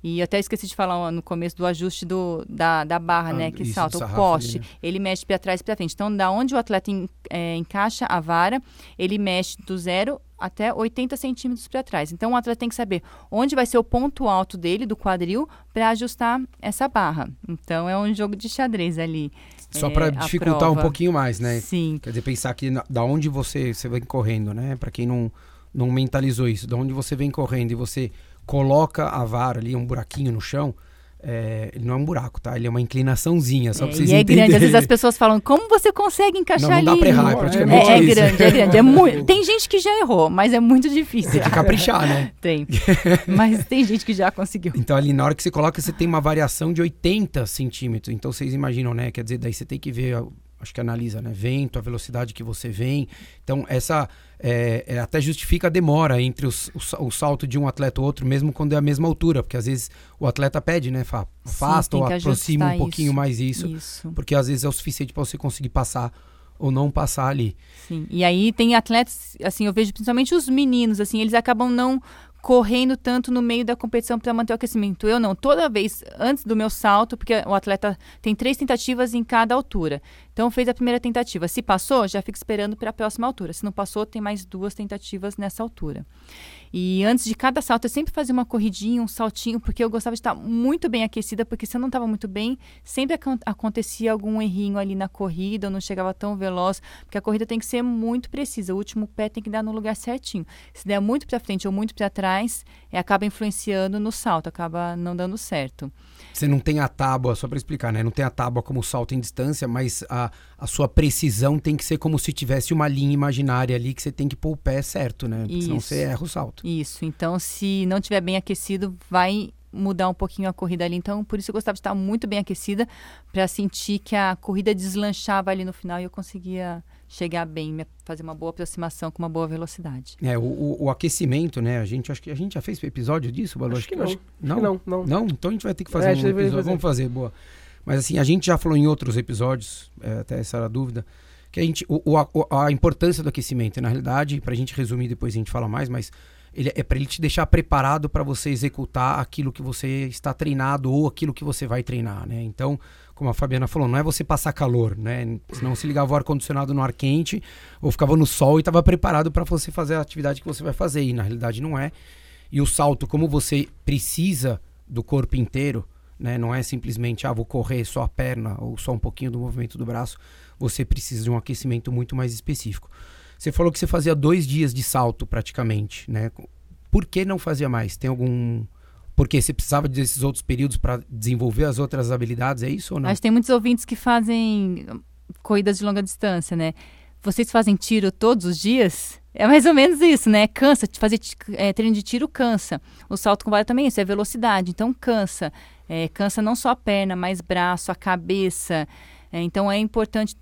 E eu até esqueci de falar no começo do ajuste do, da, da barra, ah, né? Que salta, o poste. Né? Ele mexe para trás e para frente. Então, da onde o atleta é, encaixa a vara, ele mexe do zero até 80 centímetros para trás. Então, o atleta tem que saber onde vai ser o ponto alto dele, do quadril, para ajustar essa barra. Então, é um jogo de xadrez ali. Só é, para dificultar um pouquinho mais, né? Sim. Quer dizer, pensar que na, da onde você, você vem correndo, né? Para quem não, não mentalizou isso, da onde você vem correndo e você coloca a vara ali, um buraquinho no chão, é, ele não é um buraco, tá? Ele é uma inclinaçãozinha, só é, pra vocês e entenderem. é grande. Às vezes as pessoas falam, como você consegue encaixar não, não ali? Não dá pra errar, é praticamente É, é grande, é grande. É muito... Tem gente que já errou, mas é muito difícil. Tem que caprichar, né? tem. Mas tem gente que já conseguiu. Então ali na hora que você coloca, você tem uma variação de 80 centímetros. Então vocês imaginam, né? Quer dizer, daí você tem que ver acho que analisa, né? Vento, a velocidade que você vem. Então, essa é, é, até justifica a demora entre os, o, o, salto de um atleta ou outro, mesmo quando é a mesma altura, porque às vezes o atleta pede, né? Afasta Sim, ou aproxima um pouquinho isso. mais isso, isso, porque às vezes é o suficiente para você conseguir passar ou não passar ali. Sim. E aí tem atletas, assim, eu vejo principalmente os meninos, assim, eles acabam não correndo tanto no meio da competição para manter o aquecimento. Eu não. Toda vez antes do meu salto, porque o atleta tem três tentativas em cada altura. Então fez a primeira tentativa. Se passou, já fica esperando para a próxima altura. Se não passou, tem mais duas tentativas nessa altura. E antes de cada salto, eu sempre fazia uma corridinha, um saltinho, porque eu gostava de estar muito bem aquecida, porque se eu não estava muito bem, sempre ac acontecia algum errinho ali na corrida, eu não chegava tão veloz, porque a corrida tem que ser muito precisa, o último pé tem que dar no lugar certinho. Se der muito para frente ou muito para trás, é, acaba influenciando no salto, acaba não dando certo. Você não tem a tábua, só para explicar, né? Não tem a tábua como salto em distância, mas a, a sua precisão tem que ser como se tivesse uma linha imaginária ali que você tem que pôr o pé certo, né? Porque senão você erra o salto. Isso. Então, se não tiver bem aquecido, vai mudar um pouquinho a corrida ali. Então, por isso eu gostava de estar muito bem aquecida para sentir que a corrida deslanchava ali no final e eu conseguia chegar bem, fazer uma boa aproximação com uma boa velocidade. É, o, o, o aquecimento, né? A gente acho que a gente já fez episódio disso, Balu? Acho, acho que não. Acho, não. não, não. Não? Então a gente vai ter que fazer é, um episódio. Fazer. Vamos fazer, boa. Mas assim, a gente já falou em outros episódios, é, até essa era a dúvida, que a gente, o, o a, a, importância do aquecimento, na realidade, para a gente resumir, depois a gente fala mais, mas ele é para ele te deixar preparado para você executar aquilo que você está treinado ou aquilo que você vai treinar, né? Então, como a Fabiana falou, não é você passar calor, né? Senão se ligava o ar-condicionado no ar quente ou ficava no sol e estava preparado para você fazer a atividade que você vai fazer. E na realidade não é. E o salto, como você precisa do corpo inteiro, né? Não é simplesmente, ah, vou correr só a perna ou só um pouquinho do movimento do braço. Você precisa de um aquecimento muito mais específico. Você falou que você fazia dois dias de salto praticamente, né? Por que não fazia mais? Tem algum porque você precisava desses outros períodos para desenvolver as outras habilidades, é isso ou não? Acho que tem muitos ouvintes que fazem corridas de longa distância, né? Vocês fazem tiro todos os dias? É mais ou menos isso, né? Cansa, fazer é, treino de tiro cansa. O salto com vara também é isso, é velocidade, então cansa. É, cansa não só a perna, mas braço, a cabeça. É, então é importante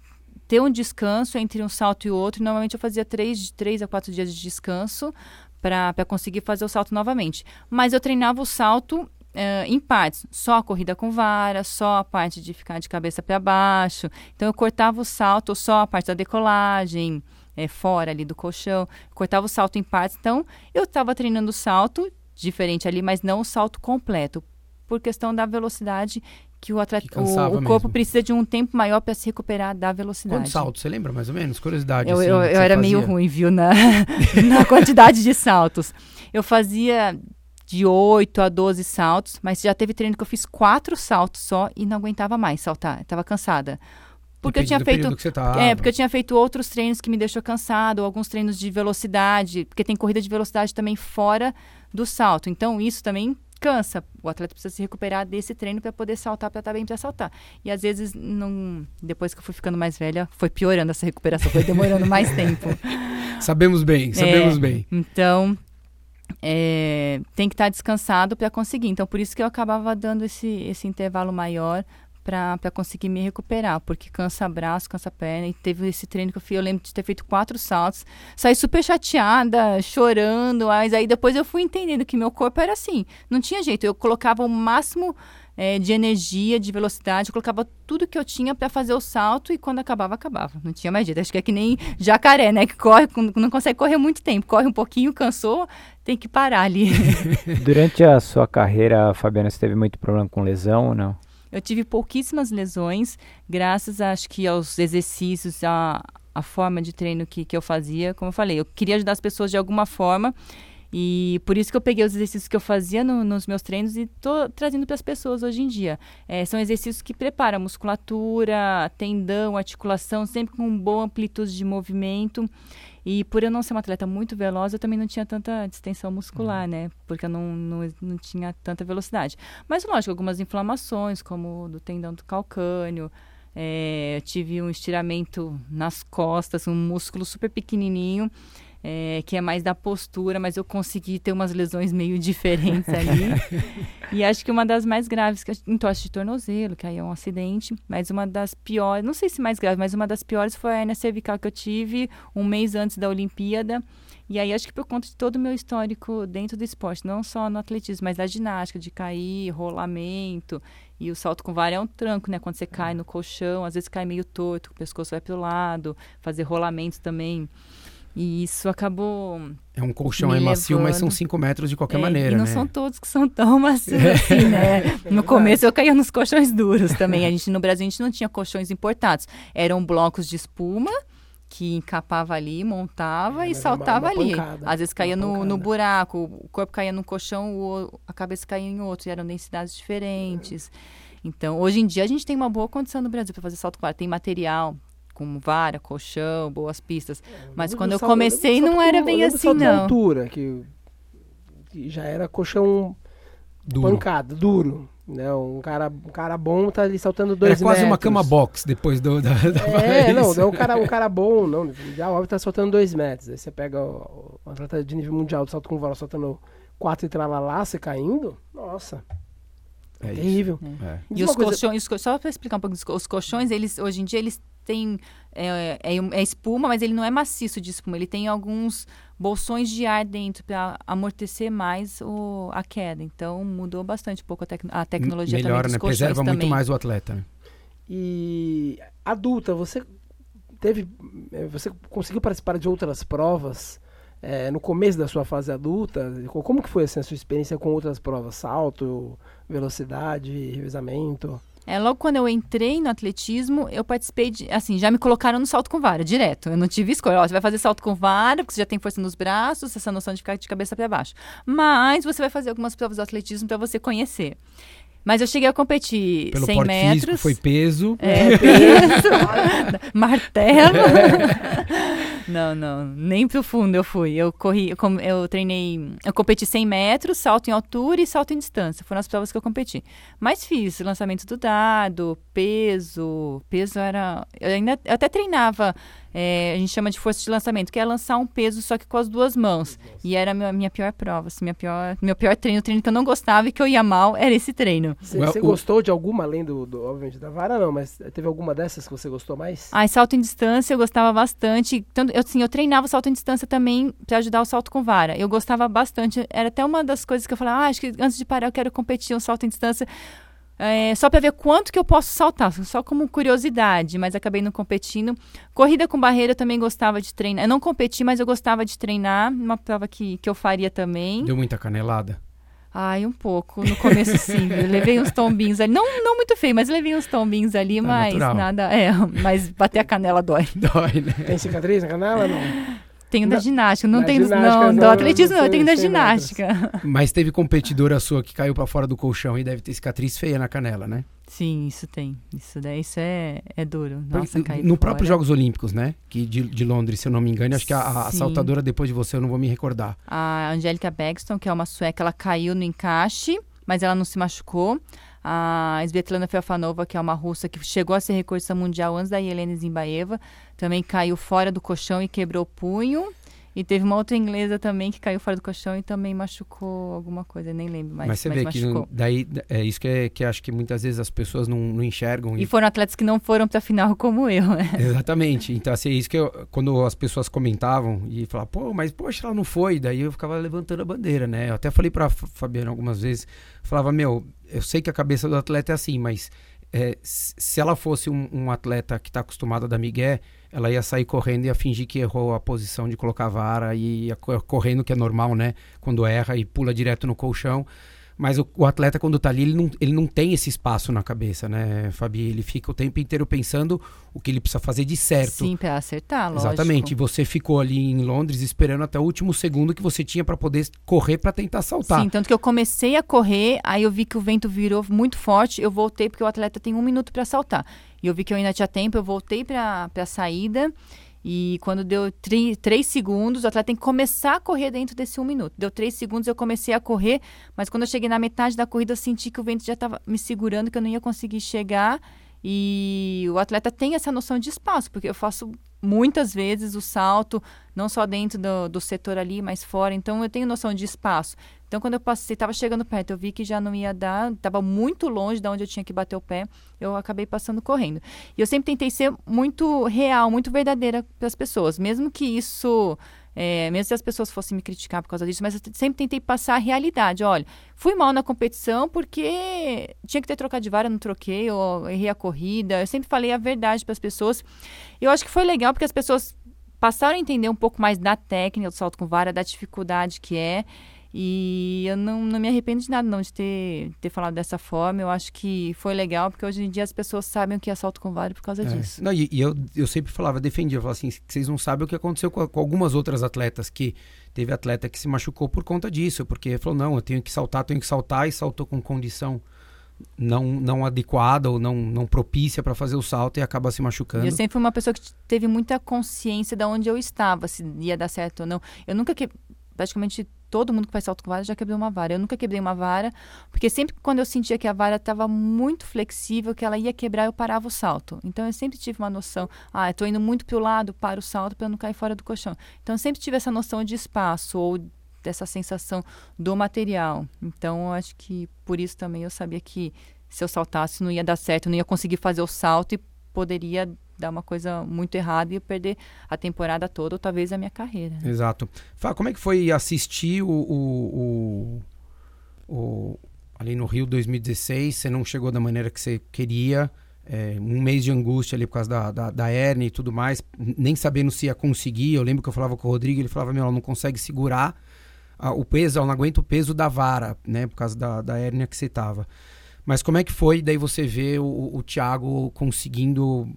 ter um descanso entre um salto e outro. Normalmente eu fazia três, três a quatro dias de descanso para conseguir fazer o salto novamente. Mas eu treinava o salto Uh, em partes, só a corrida com vara, só a parte de ficar de cabeça para baixo. Então eu cortava o salto, só a parte da decolagem, é, fora ali do colchão, cortava o salto em partes. Então eu estava treinando o salto diferente ali, mas não o salto completo. por questão da velocidade que o Que o, o corpo precisa de um tempo maior para se recuperar da velocidade. Quantos saltos? Você lembra mais ou menos? Curiosidade. Eu, assim, eu, eu era meio fazia. ruim, viu, na, na quantidade de saltos. Eu fazia de 8 a 12 saltos, mas já teve treino que eu fiz quatro saltos só e não aguentava mais saltar. Eu tava cansada. Porque eu tinha feito. que você tava. É, porque eu tinha feito outros treinos que me deixou cansado, ou alguns treinos de velocidade, porque tem corrida de velocidade também fora do salto. Então, isso também cansa. O atleta precisa se recuperar desse treino para poder saltar, para estar bem para saltar. E às vezes, não... depois que eu fui ficando mais velha, foi piorando essa recuperação, foi demorando mais tempo. Sabemos bem, sabemos É. bem. Então, é, tem que estar descansado para conseguir. Então, por isso que eu acabava dando esse, esse intervalo maior para conseguir me recuperar, porque cansa braço, cansa perna. E teve esse treino que eu fiz, eu lembro de ter feito quatro saltos, saí super chateada, chorando, mas aí depois eu fui entendendo que meu corpo era assim, não tinha jeito. Eu colocava o máximo é, de energia, de velocidade, eu colocava tudo que eu tinha para fazer o salto e quando acabava, acabava. Não tinha mais jeito. Acho que é que nem jacaré, né? Que corre, não consegue correr muito tempo, corre um pouquinho, cansou, tem que parar ali. Durante a sua carreira, Fabiana, você teve muito problema com lesão ou não? Eu tive pouquíssimas lesões, graças, acho que, aos exercícios, a, a forma de treino que, que eu fazia. Como eu falei, eu queria ajudar as pessoas de alguma forma. E por isso que eu peguei os exercícios que eu fazia no- nos meus treinos e tô trazendo para as pessoas hoje em dia. É, são exercícios que preparam a musculatura, tendão, articulação, sempre com boa amplitude de movimento. E por eu não ser uma atleta muito veloz, eu também não tinha tanta distensão muscular, né? Porque eu não, não, não tinha tanta velocidade. Mas, lógico, algumas inflamações, como do tendão do calcâneo. é, eu tive um estiramento nas costas, um músculo super pequenininho, é, que é mais da postura, mas eu consegui ter umas lesões meio diferentes ali. e acho que uma das mais graves, que entorse de tornozelo, que aí é um acidente, mas uma das piores, não sei se mais grave, mas uma das piores foi a hernia cervical que eu tive um mês antes da Olimpíada. E aí acho que por conta de todo o meu histórico dentro do esporte, não só no atletismo, mas da ginástica, de cair, rolamento. E o salto com vara é um tranco, né? Quando você cai no colchão, às vezes cai meio torto, o pescoço vai pro lado, fazer rolamento também. E isso acabou. É um colchão, é macio, mas são levando. 5 metros de qualquer é, maneira, e não né? são todos que são tão macios assim, né? No começo eu caía nos colchões duros também. A gente no Brasil a gente não tinha colchões importados. Eram blocos de espuma que encapava ali, montava É, e é saltava uma- uma ali. pancada, Às vezes caía no, no buraco, o corpo caía num colchão, o, a cabeça caía em outro, e eram densidades diferentes. Então, hoje em dia a gente tem uma boa condição no Brasil para fazer salto com vara. Tem material, como vara, colchão, boas pistas. Mas lembro quando do eu comecei não era bem assim, não. altura, que, que já era colchão Duro. pancada, duro. Né? Um, cara, um cara bom tá ali saltando dois Era quase uma metros. cama box depois do, da, da É, não, Paris. é um cara, um cara bom, não. Já óbvio tá soltando dois metros. Aí você pega o, o atleta de nível mundial do salto com vara soltando quatro e tralalá, você caindo. Nossa, É terrível. É. Diz E os coisa- colchões, só para explicar um pouco, os co- os colchões, eles hoje em dia eles têm é, é, é espuma, mas ele não é maciço de espuma. Ele tem alguns bolsões de ar dentro para amortecer mais o, a queda. Então mudou bastante um pouco a, tec- a tecnologia Melhora, também dos né? colchões Preserva muito também. mais o atleta. né? E adulta, você teve. eh, Você conseguiu participar de outras provas eh, no começo da sua fase adulta? Co- Como que foi assim, a sua experiência com outras provas? Salto, velocidade, revezamento? É, logo quando eu entrei no atletismo, eu participei de. Assim, já me colocaram no salto com vara, direto. Eu não tive escolha. Ó, você vai fazer salto com vara, porque você já tem força nos braços, essa noção de ficar de cabeça para baixo. Mas você vai fazer algumas provas do atletismo para você conhecer. Mas eu cheguei a competir Pelo 100 porte metros. físico, foi peso. É, peso, martelo. não, não, nem pro fundo eu fui. Eu corri, eu, eu treinei, eu competi 100 metros, salto em altura e salto em distância. Foram as provas que eu competi. Mas fiz lançamento do dado, peso, peso era, eu ainda eu até treinava. É, a gente chama de força de lançamento, que é lançar um peso só que com as duas mãos. E era a minha, minha pior prova, assim, minha pior, meu pior treino, o treino que eu não gostava e que eu ia mal, era esse treino. Você o- gostou de alguma, além do, do, obviamente, da vara, não, mas teve alguma dessas que você gostou mais? Ah, salto em distância eu gostava bastante. Tanto, eu, assim, eu treinava salto em distância também para ajudar o salto com vara. Eu gostava bastante. Era até uma das coisas que eu falava, ah, acho que antes de parar eu quero competir um salto em distância. É, só para ver quanto que eu posso saltar, só como curiosidade, mas acabei não competindo. Corrida com barreira eu também gostava de treinar. Eu não competi, mas eu gostava de treinar, uma prova que, que eu faria também. Deu muita canelada. Ai, um pouco. No começo, sim. Eu levei uns tombinhos ali. Não, não muito feio, mas levei uns tombinhos ali, É mas natural. nada. É, mas bater a canela dói. Dói, né? Tem cicatriz na canela? Não. Tenho da Na- ginástica, não tenho. ginástica, Não, do não, atletismo não, eu tenho da metros. ginástica. Mas teve competidora sua que caiu pra fora do colchão e deve ter cicatriz feia na canela, né? Sim, isso tem. Isso, daí, isso é, é duro. Porque Nossa, cair no fora. próprio Jogos Olímpicos, né? Que de, de Londres, se eu não me engano, acho que a, a Sim. saltadora depois de você, eu não vou me recordar. A Angélica Begston, que é uma sueca, ela caiu no encaixe, mas ela não se machucou. A Svetlana Feofanova, que é uma russa que chegou a ser recordista mundial antes da Helena Zimbaeva, também caiu fora do colchão e quebrou o punho. E teve uma outra inglesa também que caiu fora do colchão e também machucou alguma coisa, nem lembro mais. Mas, você vê que machucou. daí é isso que, é, que acho que muitas vezes as pessoas não, não enxergam. E foram atletas que não foram pra final como eu, né? Exatamente. Então, assim, é isso que eu, quando as pessoas comentavam e falavam, pô, mas poxa, ela não foi. Daí eu ficava levantando a bandeira, né? Eu até falei pra F- Fabiana algumas vezes, falava, meu, eu sei que a cabeça do atleta é assim, mas é, se ela fosse um, um atleta que tá acostumado a dar migué, ela ia sair correndo e ia fingir que errou a posição de colocar a vara e ia co- correndo, que é normal, né? Quando erra e pula direto no colchão. Mas o, o atleta, quando tá ali, ele não, ele não tem esse espaço na cabeça, né, Fabi? Ele fica o tempo inteiro pensando o que ele precisa fazer de certo. Sim, pra acertar, lógico. Exatamente. E você ficou ali em Londres esperando até o último segundo que você tinha para poder correr para tentar saltar. Sim, tanto que eu comecei a correr, aí eu vi que o vento virou muito forte, eu voltei porque o atleta tem um minuto para saltar. E eu vi que eu ainda tinha tempo, eu voltei para a saída e quando deu três segundos, o atleta tem que começar a correr dentro desse um minuto. Deu três segundos, eu comecei a correr, mas quando eu cheguei na metade da corrida, eu senti que o vento já estava me segurando, que eu não ia conseguir chegar. E o atleta tem essa noção de espaço, porque eu faço muitas vezes o salto, não só dentro do, do setor ali, mas fora. Então eu tenho noção de espaço. Então quando eu passei, estava chegando perto, eu vi que já não ia dar, estava muito longe de onde eu tinha que bater o pé, eu acabei passando correndo. E eu sempre tentei ser muito real, muito verdadeira para as pessoas, mesmo que isso é, mesmo se as pessoas fossem me criticar por causa disso, mas eu sempre tentei passar a realidade. Olha, fui mal na competição porque tinha que ter trocado de vara, não troquei, ou errei a corrida. Eu sempre falei a verdade para as pessoas. Eu acho que foi legal porque as pessoas passaram a entender um pouco mais da técnica do salto com vara, da dificuldade que é. E eu não, não me arrependo de nada, não, de ter, ter falado dessa forma. Eu acho que foi legal, porque hoje em dia as pessoas sabem o que é salto com vara por causa É. disso. Não, e e eu, eu sempre falava, defendia, eu falava assim, vocês não sabem o que aconteceu com, com algumas outras atletas, que teve atleta que se machucou por conta disso, porque falou, não, eu tenho que saltar, tenho que saltar, e saltou com condição não, não adequada ou não, não propícia para fazer o salto e acaba se machucando. Eu sempre fui uma pessoa que teve muita consciência de onde eu estava, se ia dar certo ou não. Eu nunca que praticamente todo mundo que faz salto com vara já quebrou uma vara. Eu nunca quebrei uma vara, porque sempre quando eu sentia que a vara estava muito flexível, que ela ia quebrar, eu parava o salto. Então eu sempre tive uma noção, ah, tô indo muito para o lado, para o salto para não cair fora do colchão. Então eu sempre tive essa noção de espaço ou dessa sensação do material. Então eu acho que por isso também eu sabia que se eu saltasse não ia dar certo, não ia conseguir fazer o salto e poderia dar uma coisa muito errada e eu perder a temporada toda ou talvez a minha carreira. né? Exato. Fá, como é que foi assistir o, o, o- o- ali no Rio 2016? Você não chegou da maneira que você queria, é, um mês de angústia ali por causa da, da, da hernia e tudo mais, nem sabendo se ia conseguir. Eu lembro que eu falava com o Rodrigo, ele falava, meu, ela não consegue segurar ah, o peso, ela não aguenta o peso da vara, né, por causa da, da hérnia que você tava. Mas como é que foi daí você vê o, o Thiago conseguindo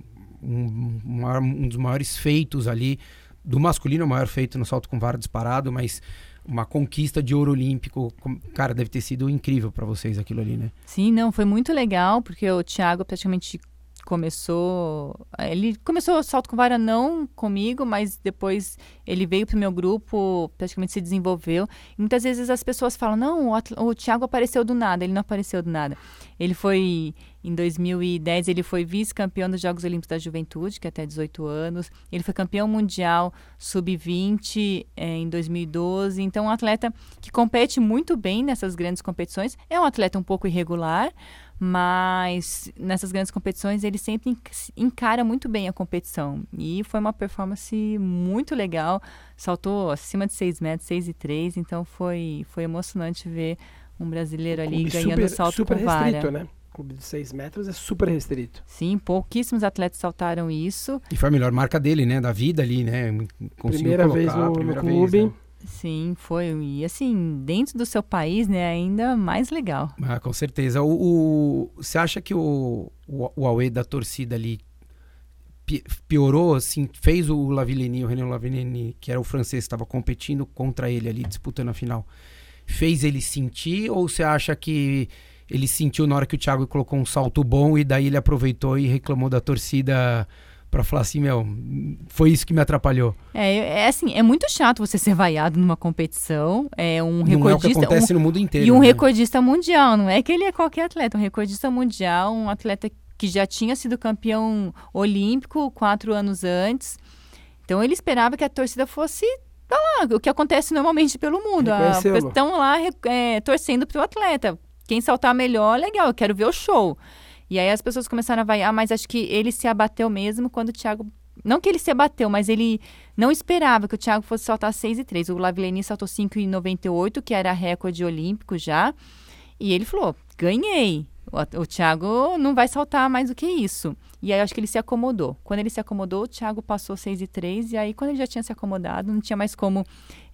um, um dos maiores feitos ali, do masculino, o maior feito no salto com vara disparado, mas uma conquista de ouro olímpico, cara, deve ter sido incrível para vocês aquilo ali, né? Sim, não, foi muito legal, porque o Thiago praticamente começou. Ele começou salto com vara não comigo, mas depois ele veio pro meu grupo, praticamente se desenvolveu. E muitas vezes as pessoas falam: não, o, o Thiago apareceu do nada. Ele não apareceu do nada. Ele foi. Em 2010, ele foi vice-campeão dos Jogos Olímpicos da Juventude, que é até 18 anos. Ele foi campeão mundial sub-20 eh, em 2012. Então, um atleta que compete muito bem nessas grandes competições. É um atleta um pouco irregular, mas nessas grandes competições ele sempre enc- encara muito bem a competição. E foi uma performance muito legal. Saltou acima de 6 metros, 6 e 3. Então, foi, foi emocionante ver um brasileiro ali Clube ganhando super, salto super com vara. restrito, né? Clube de 6 metros é super restrito. Sim, pouquíssimos atletas saltaram isso. E foi a melhor marca dele, né? Da vida ali, né? Conseguiu primeira vez colocar, no, primeira no vez, clube. né? Sim, foi. E assim, dentro do seu país, né, ainda mais legal. Ah, com certeza. O, o- você acha que o, o, o Aue da torcida ali pi- piorou, assim, fez o Lavillenie, o René Lavillenie, que era o francês estava competindo contra ele ali, disputando a final, fez ele sentir ou você acha que ele sentiu na hora que o Thiago colocou um salto bom e daí ele aproveitou e reclamou da torcida pra falar assim, meu, foi isso que me atrapalhou. É, é assim, é muito chato você ser vaiado numa competição. É um Não é o que recordista. um- acontece no mundo inteiro. E um né? recordista mundial, não é que ele é qualquer atleta, um recordista mundial, um atleta que já tinha sido campeão olímpico quatro anos antes. Então ele esperava que a torcida fosse tá lá, o que acontece normalmente pelo mundo. Estão lá é, torcendo pro atleta. Quem saltar melhor, legal, eu quero ver o show. E aí as pessoas começaram a vaiar, mas acho que ele se abateu mesmo quando o Thiago. Não que ele se abateu, mas ele não esperava que o Thiago fosse saltar 6 e 3. O Lavillenie saltou 5,98, que era recorde olímpico já. E ele falou: ganhei. O, o Thiago não vai saltar mais do que isso. E aí eu acho que ele se acomodou. Quando ele se acomodou, o Thiago passou 6 e 3. E aí, quando ele já tinha se acomodado, não tinha mais como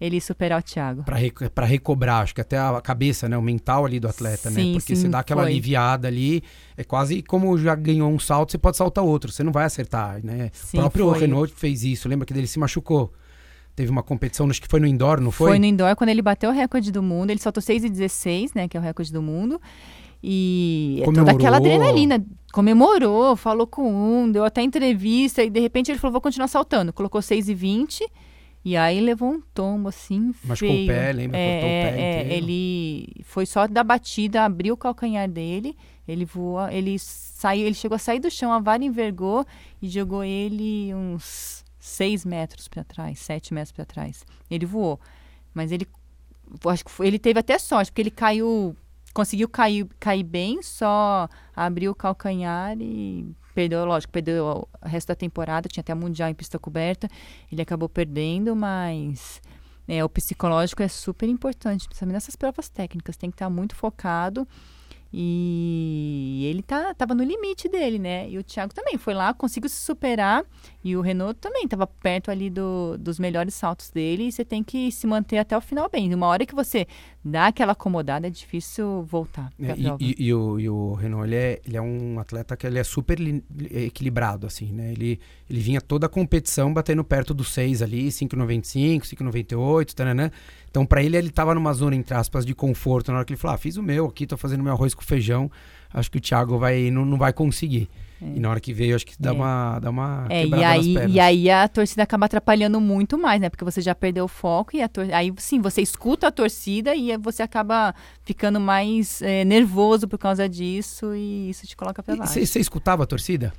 ele superar o Thiago. Pra, re- pra recobrar, acho que até a cabeça, né? O mental ali do atleta, né? Sim, Porque sim, você dá aquela foi. aliviada ali, é quase como já ganhou um salto, você pode saltar outro, você não vai acertar, né? Sim, o próprio foi. Renault fez isso, lembra que ele se machucou? Teve uma competição, acho que foi no indoor, não foi? Foi no indoor quando ele bateu o recorde do mundo. Ele saltou 6 e 16, né? Que é o recorde do mundo. E é toda Comemorou. aquela adrenalina. Comemorou, falou com um, deu até entrevista. E de repente ele falou: vou continuar saltando. Colocou 6 e 20. E aí levou um tombo assim. Machucou feio. o pé, lembra? É, Cortou o pé é, inteiro. ele foi só da batida, abriu o calcanhar dele, ele voa, ele saiu, ele chegou a sair do chão, a vara envergou e jogou ele uns 6 metros para trás, 7 metros para trás. Ele voou. Mas ele acho que foi- ele teve até sorte, porque ele caiu, conseguiu cair, cair bem, só abriu o calcanhar e perdeu, lógico, perdeu o resto da temporada, tinha até mundial em pista coberta. Ele acabou perdendo, mas é, o psicológico é super importante, principalmente nessas provas técnicas. Tem que estar muito focado. E ele tá, tava no limite dele, né? E o Thiago também foi lá, conseguiu se superar. E o Renault também estava perto ali do, dos melhores saltos dele. E você tem que se manter até o final bem. Uma hora que você dá aquela acomodada, é difícil voltar. É, e, e- e o, e o Renault, ele é, ele é um atleta que ele é super li- equilibrado, assim, né? Ele, ele vinha toda a competição batendo perto dos 6 ali, 5,95, 5,98, tananã. Então, pra ele, ele tava numa zona, entre aspas, de conforto. Na hora que ele falou, ah, fiz o meu aqui, tô fazendo meu arroz com feijão, acho que o Thiago vai, não, não vai conseguir. E na hora que veio, acho que dá É. uma, dá uma É, e aí, e aí a torcida acaba atrapalhando muito mais, né? Porque você já perdeu o foco e a tor aí sim, você escuta a torcida e você acaba ficando mais é, nervoso por causa disso e isso te coloca pra. Você você escutava a torcida?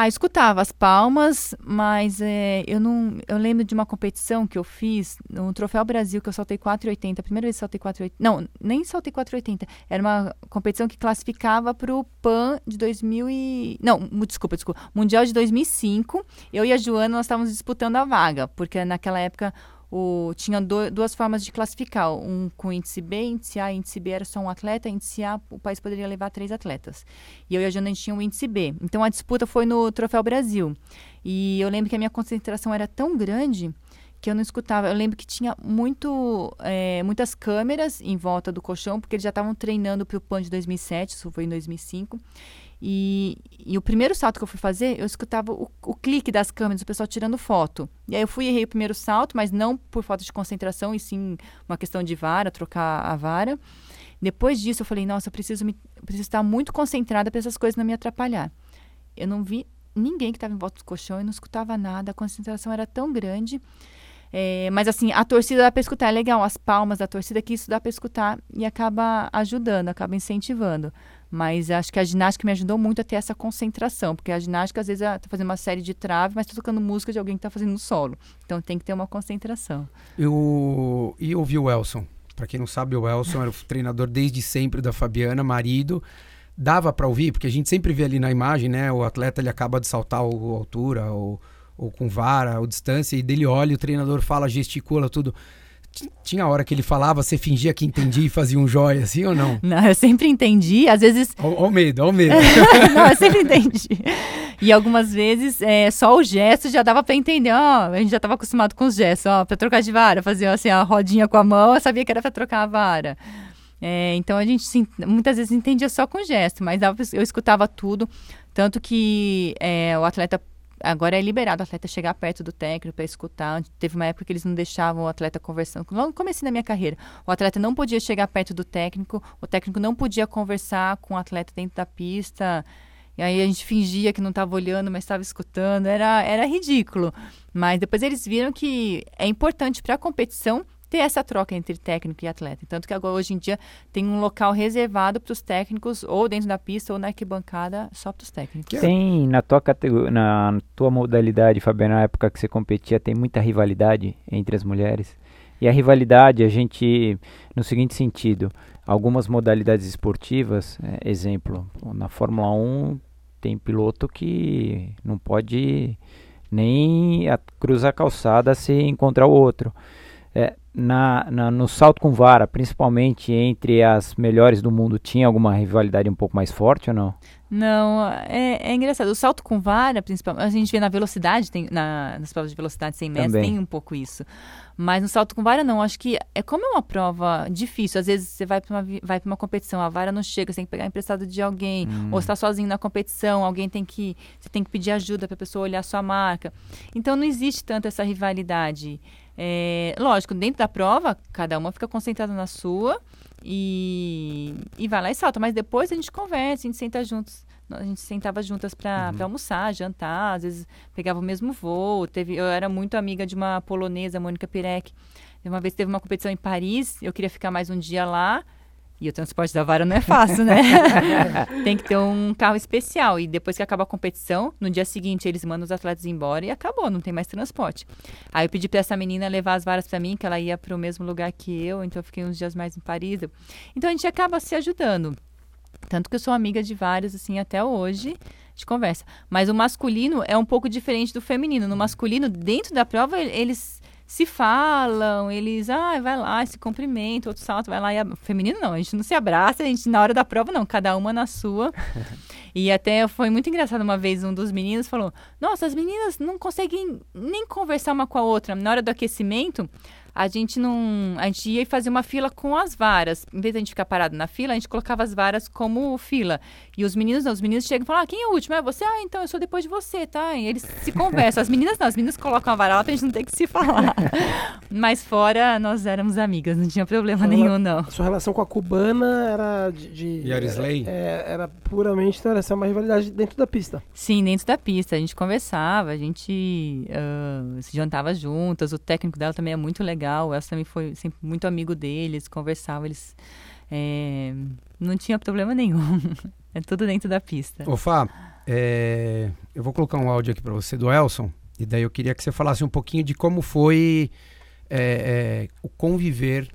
Ah, escutava as palmas, mas é, eu não. Eu lembro de uma competição que eu fiz no Troféu Brasil, que eu saltei 4,80. A primeira vez que saltei 4,80. Não, nem saltei 4,80. Era uma competição que classificava para o PAN de 2000 e. Não, desculpa, desculpa. Mundial de 2005. Eu e a Joana, nós estávamos disputando a vaga, porque naquela época. O, tinha do- duas formas de classificar, um com índice B, índice A, índice B era só um atleta, índice A o país poderia levar três atletas. E eu e a Jana a gente tinha um índice B. Então a disputa foi no Troféu Brasil. E eu lembro que a minha concentração era tão grande que eu não escutava. Eu lembro que tinha muito, é, muitas câmeras em volta do colchão, porque eles já estavam treinando para o PAN de 2007, isso foi em 2005. E, e o primeiro salto que eu fui fazer, eu escutava o, o clique das câmeras, o pessoal tirando foto. E aí eu fui e errei o primeiro salto, mas não por falta de concentração, e sim uma questão de vara, trocar a vara. Depois disso, eu falei, nossa, eu preciso, me, preciso estar muito concentrada para essas coisas não me atrapalhar. Eu não vi ninguém que estava em volta do colchão, eu não escutava nada, a concentração era tão grande. É, mas assim, a torcida dá para escutar, é legal, as palmas da torcida que isso dá para escutar e acaba ajudando, acaba incentivando. Mas acho que a ginástica me ajudou muito a ter essa concentração, porque a ginástica às vezes está fazendo uma série de trave, mas está tocando música de alguém que está fazendo no solo. Então tem que ter uma concentração. Eu, e eu vi o Elson. Pra quem não sabe, o Elson era o treinador desde sempre da Fabiana, marido. Dava pra ouvir, porque a gente sempre vê ali na imagem, né? O atleta ele acaba de saltar a altura, ou, ou com vara, ou distância, e dele olha, o treinador fala, gesticula, tudo. Tinha hora que ele falava, você fingia que entendia e fazia um jóia, assim ou não? Não, eu sempre entendi, às vezes Ó o medo, ó o medo. não, eu sempre entendi. E algumas vezes, é, só o gesto já dava para entender, ó, a gente já estava acostumado com os gestos, ó, para trocar de vara, fazia assim, a rodinha com a mão, eu sabia que era para trocar a vara. É, então a gente muitas vezes entendia só com gesto, mas eu escutava tudo, tanto que é, o atleta agora é liberado o atleta chegar perto do técnico para escutar. Teve uma época que eles não deixavam o atleta conversando. Logo começo da minha carreira, o atleta não podia chegar perto do técnico, o técnico não podia conversar com o atleta dentro da pista. E aí a gente fingia que não estava olhando, mas estava escutando. Era, era ridículo. Mas depois eles viram que é importante para a competição ter essa troca entre técnico e atleta. Tanto que agora, hoje em dia, tem um local reservado para os técnicos, ou dentro da pista, ou na arquibancada, só para os técnicos. Tem, na tua, na tua modalidade, Fabiana, na época que você competia, tem muita rivalidade entre as mulheres? E a rivalidade, a gente, no seguinte sentido, algumas modalidades esportivas, é, exemplo, na Fórmula 1 tem piloto que não pode nem cruzar a calçada se encontrar o outro. É, na, na, no salto com vara, principalmente entre as melhores do mundo, tinha alguma rivalidade um pouco mais forte ou não? Não, é, é engraçado. O salto com vara, principalmente, a gente vê na velocidade, tem, na, nas provas de velocidade sem metros, tem um pouco isso. Mas no salto com vara, não. Acho que é como é uma prova difícil. Às vezes você vai para uma, vai uma competição, a vara não chega, você tem que pegar emprestado de alguém, hum. ou está sozinho na competição, alguém tem que. Você tem que pedir ajuda para a pessoa olhar a sua marca. Então não existe tanto essa rivalidade. É, lógico, dentro da prova, cada uma fica concentrada na sua e, e vai lá e salta. Mas depois a gente conversa, a gente senta juntos. A gente sentava juntas para uhum. almoçar, jantar, às vezes pegava o mesmo voo. Teve, eu era muito amiga de uma polonesa, Mônica Pirek. Uma vez teve uma competição em Paris, eu queria ficar mais um dia lá. E o transporte da vara não é fácil, né? Tem que ter um carro especial. E depois que acaba a competição, no dia seguinte eles mandam os atletas embora e acabou, não tem mais transporte. Aí eu pedi para essa menina levar as varas para mim, que ela ia para o mesmo lugar que eu, então eu fiquei uns dias mais em Paris. Então a gente acaba se ajudando. Tanto que eu sou amiga de vários, assim, até hoje de conversa. Mas o masculino é um pouco diferente do feminino. No masculino, dentro da prova, eles se falam, eles, ah, vai lá, se cumprimenta, outro salto, vai lá. E a... Feminino não, a gente não se abraça, a gente na hora da prova não, cada uma na sua. e até foi muito engraçado uma vez, um dos meninos falou: Nossa, as meninas não conseguem nem conversar uma com a outra. Na hora do aquecimento, a gente não. A gente ia fazer uma fila com as varas. Em vez de a gente ficar parado na fila, a gente colocava as varas como fila. E os meninos não, os meninos chegam e falam: ah, quem é o último? É você? Ah, então eu sou depois de você, tá? E eles se conversam. As meninas não, as meninas colocam a vara lá pra gente não ter que se falar. Mas fora, nós éramos amigas, não tinha problema sua nenhum, não. Sua relação com a cubana era de. de Yarisley? Era, é, era puramente então, uma rivalidade dentro da pista. Sim, dentro da pista. A gente conversava, a gente uh, se jantava juntas. O técnico dela também é muito legal legal. O Elcio também foi sempre muito amigo deles, conversava, eles. É, não tinha problema nenhum. é tudo dentro da pista. Ô, Fá, é, eu vou colocar um áudio aqui para você do Elson. E daí eu queria que você falasse um pouquinho de como foi é, o conviver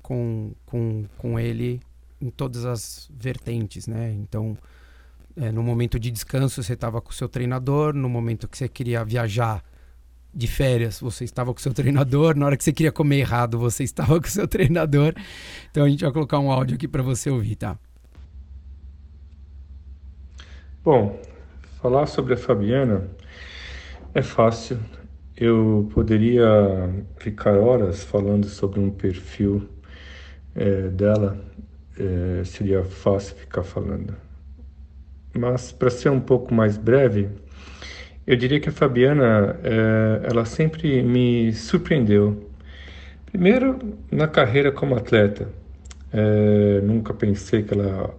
com, com, com ele em todas as vertentes, né? Então, no momento de descanso você estava com o seu treinador, no momento que você queria viajar de férias, você estava com seu treinador. Na hora que você queria comer errado, você estava com seu treinador. Então a gente vai colocar um áudio aqui para você ouvir, tá? Bom, falar sobre a Fabiana é fácil. Eu poderia ficar horas falando sobre um perfil é, dela, é, seria fácil ficar falando. Mas para ser um pouco mais breve, eu diria que a Fabiana, é, ela sempre me surpreendeu. Primeiro, na carreira como atleta. É, nunca pensei que ela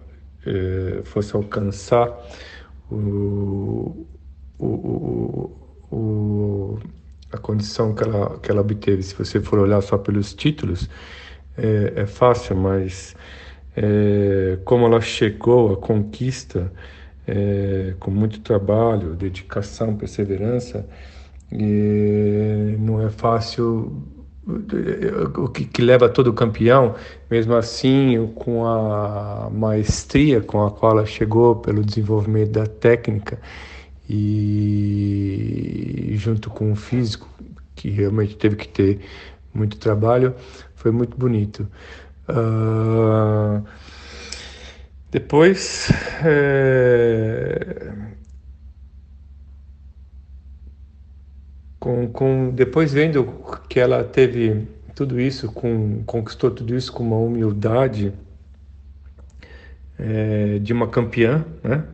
é, fosse alcançar o, o, o, o, a condição que ela, que ela obteve. Se você for olhar só pelos títulos, é, é fácil, mas como ela chegou à conquista é, com muito trabalho, dedicação, perseverança, e não é fácil o que, que, leva todo campeão, mesmo assim, com a maestria com a qual ela chegou pelo desenvolvimento da técnica e junto com o físico, que realmente teve que ter muito trabalho, foi muito bonito. Uh, depois, é, com depois vendo que ela teve tudo isso, com, conquistou tudo isso com uma humildade é, de uma campeã, né?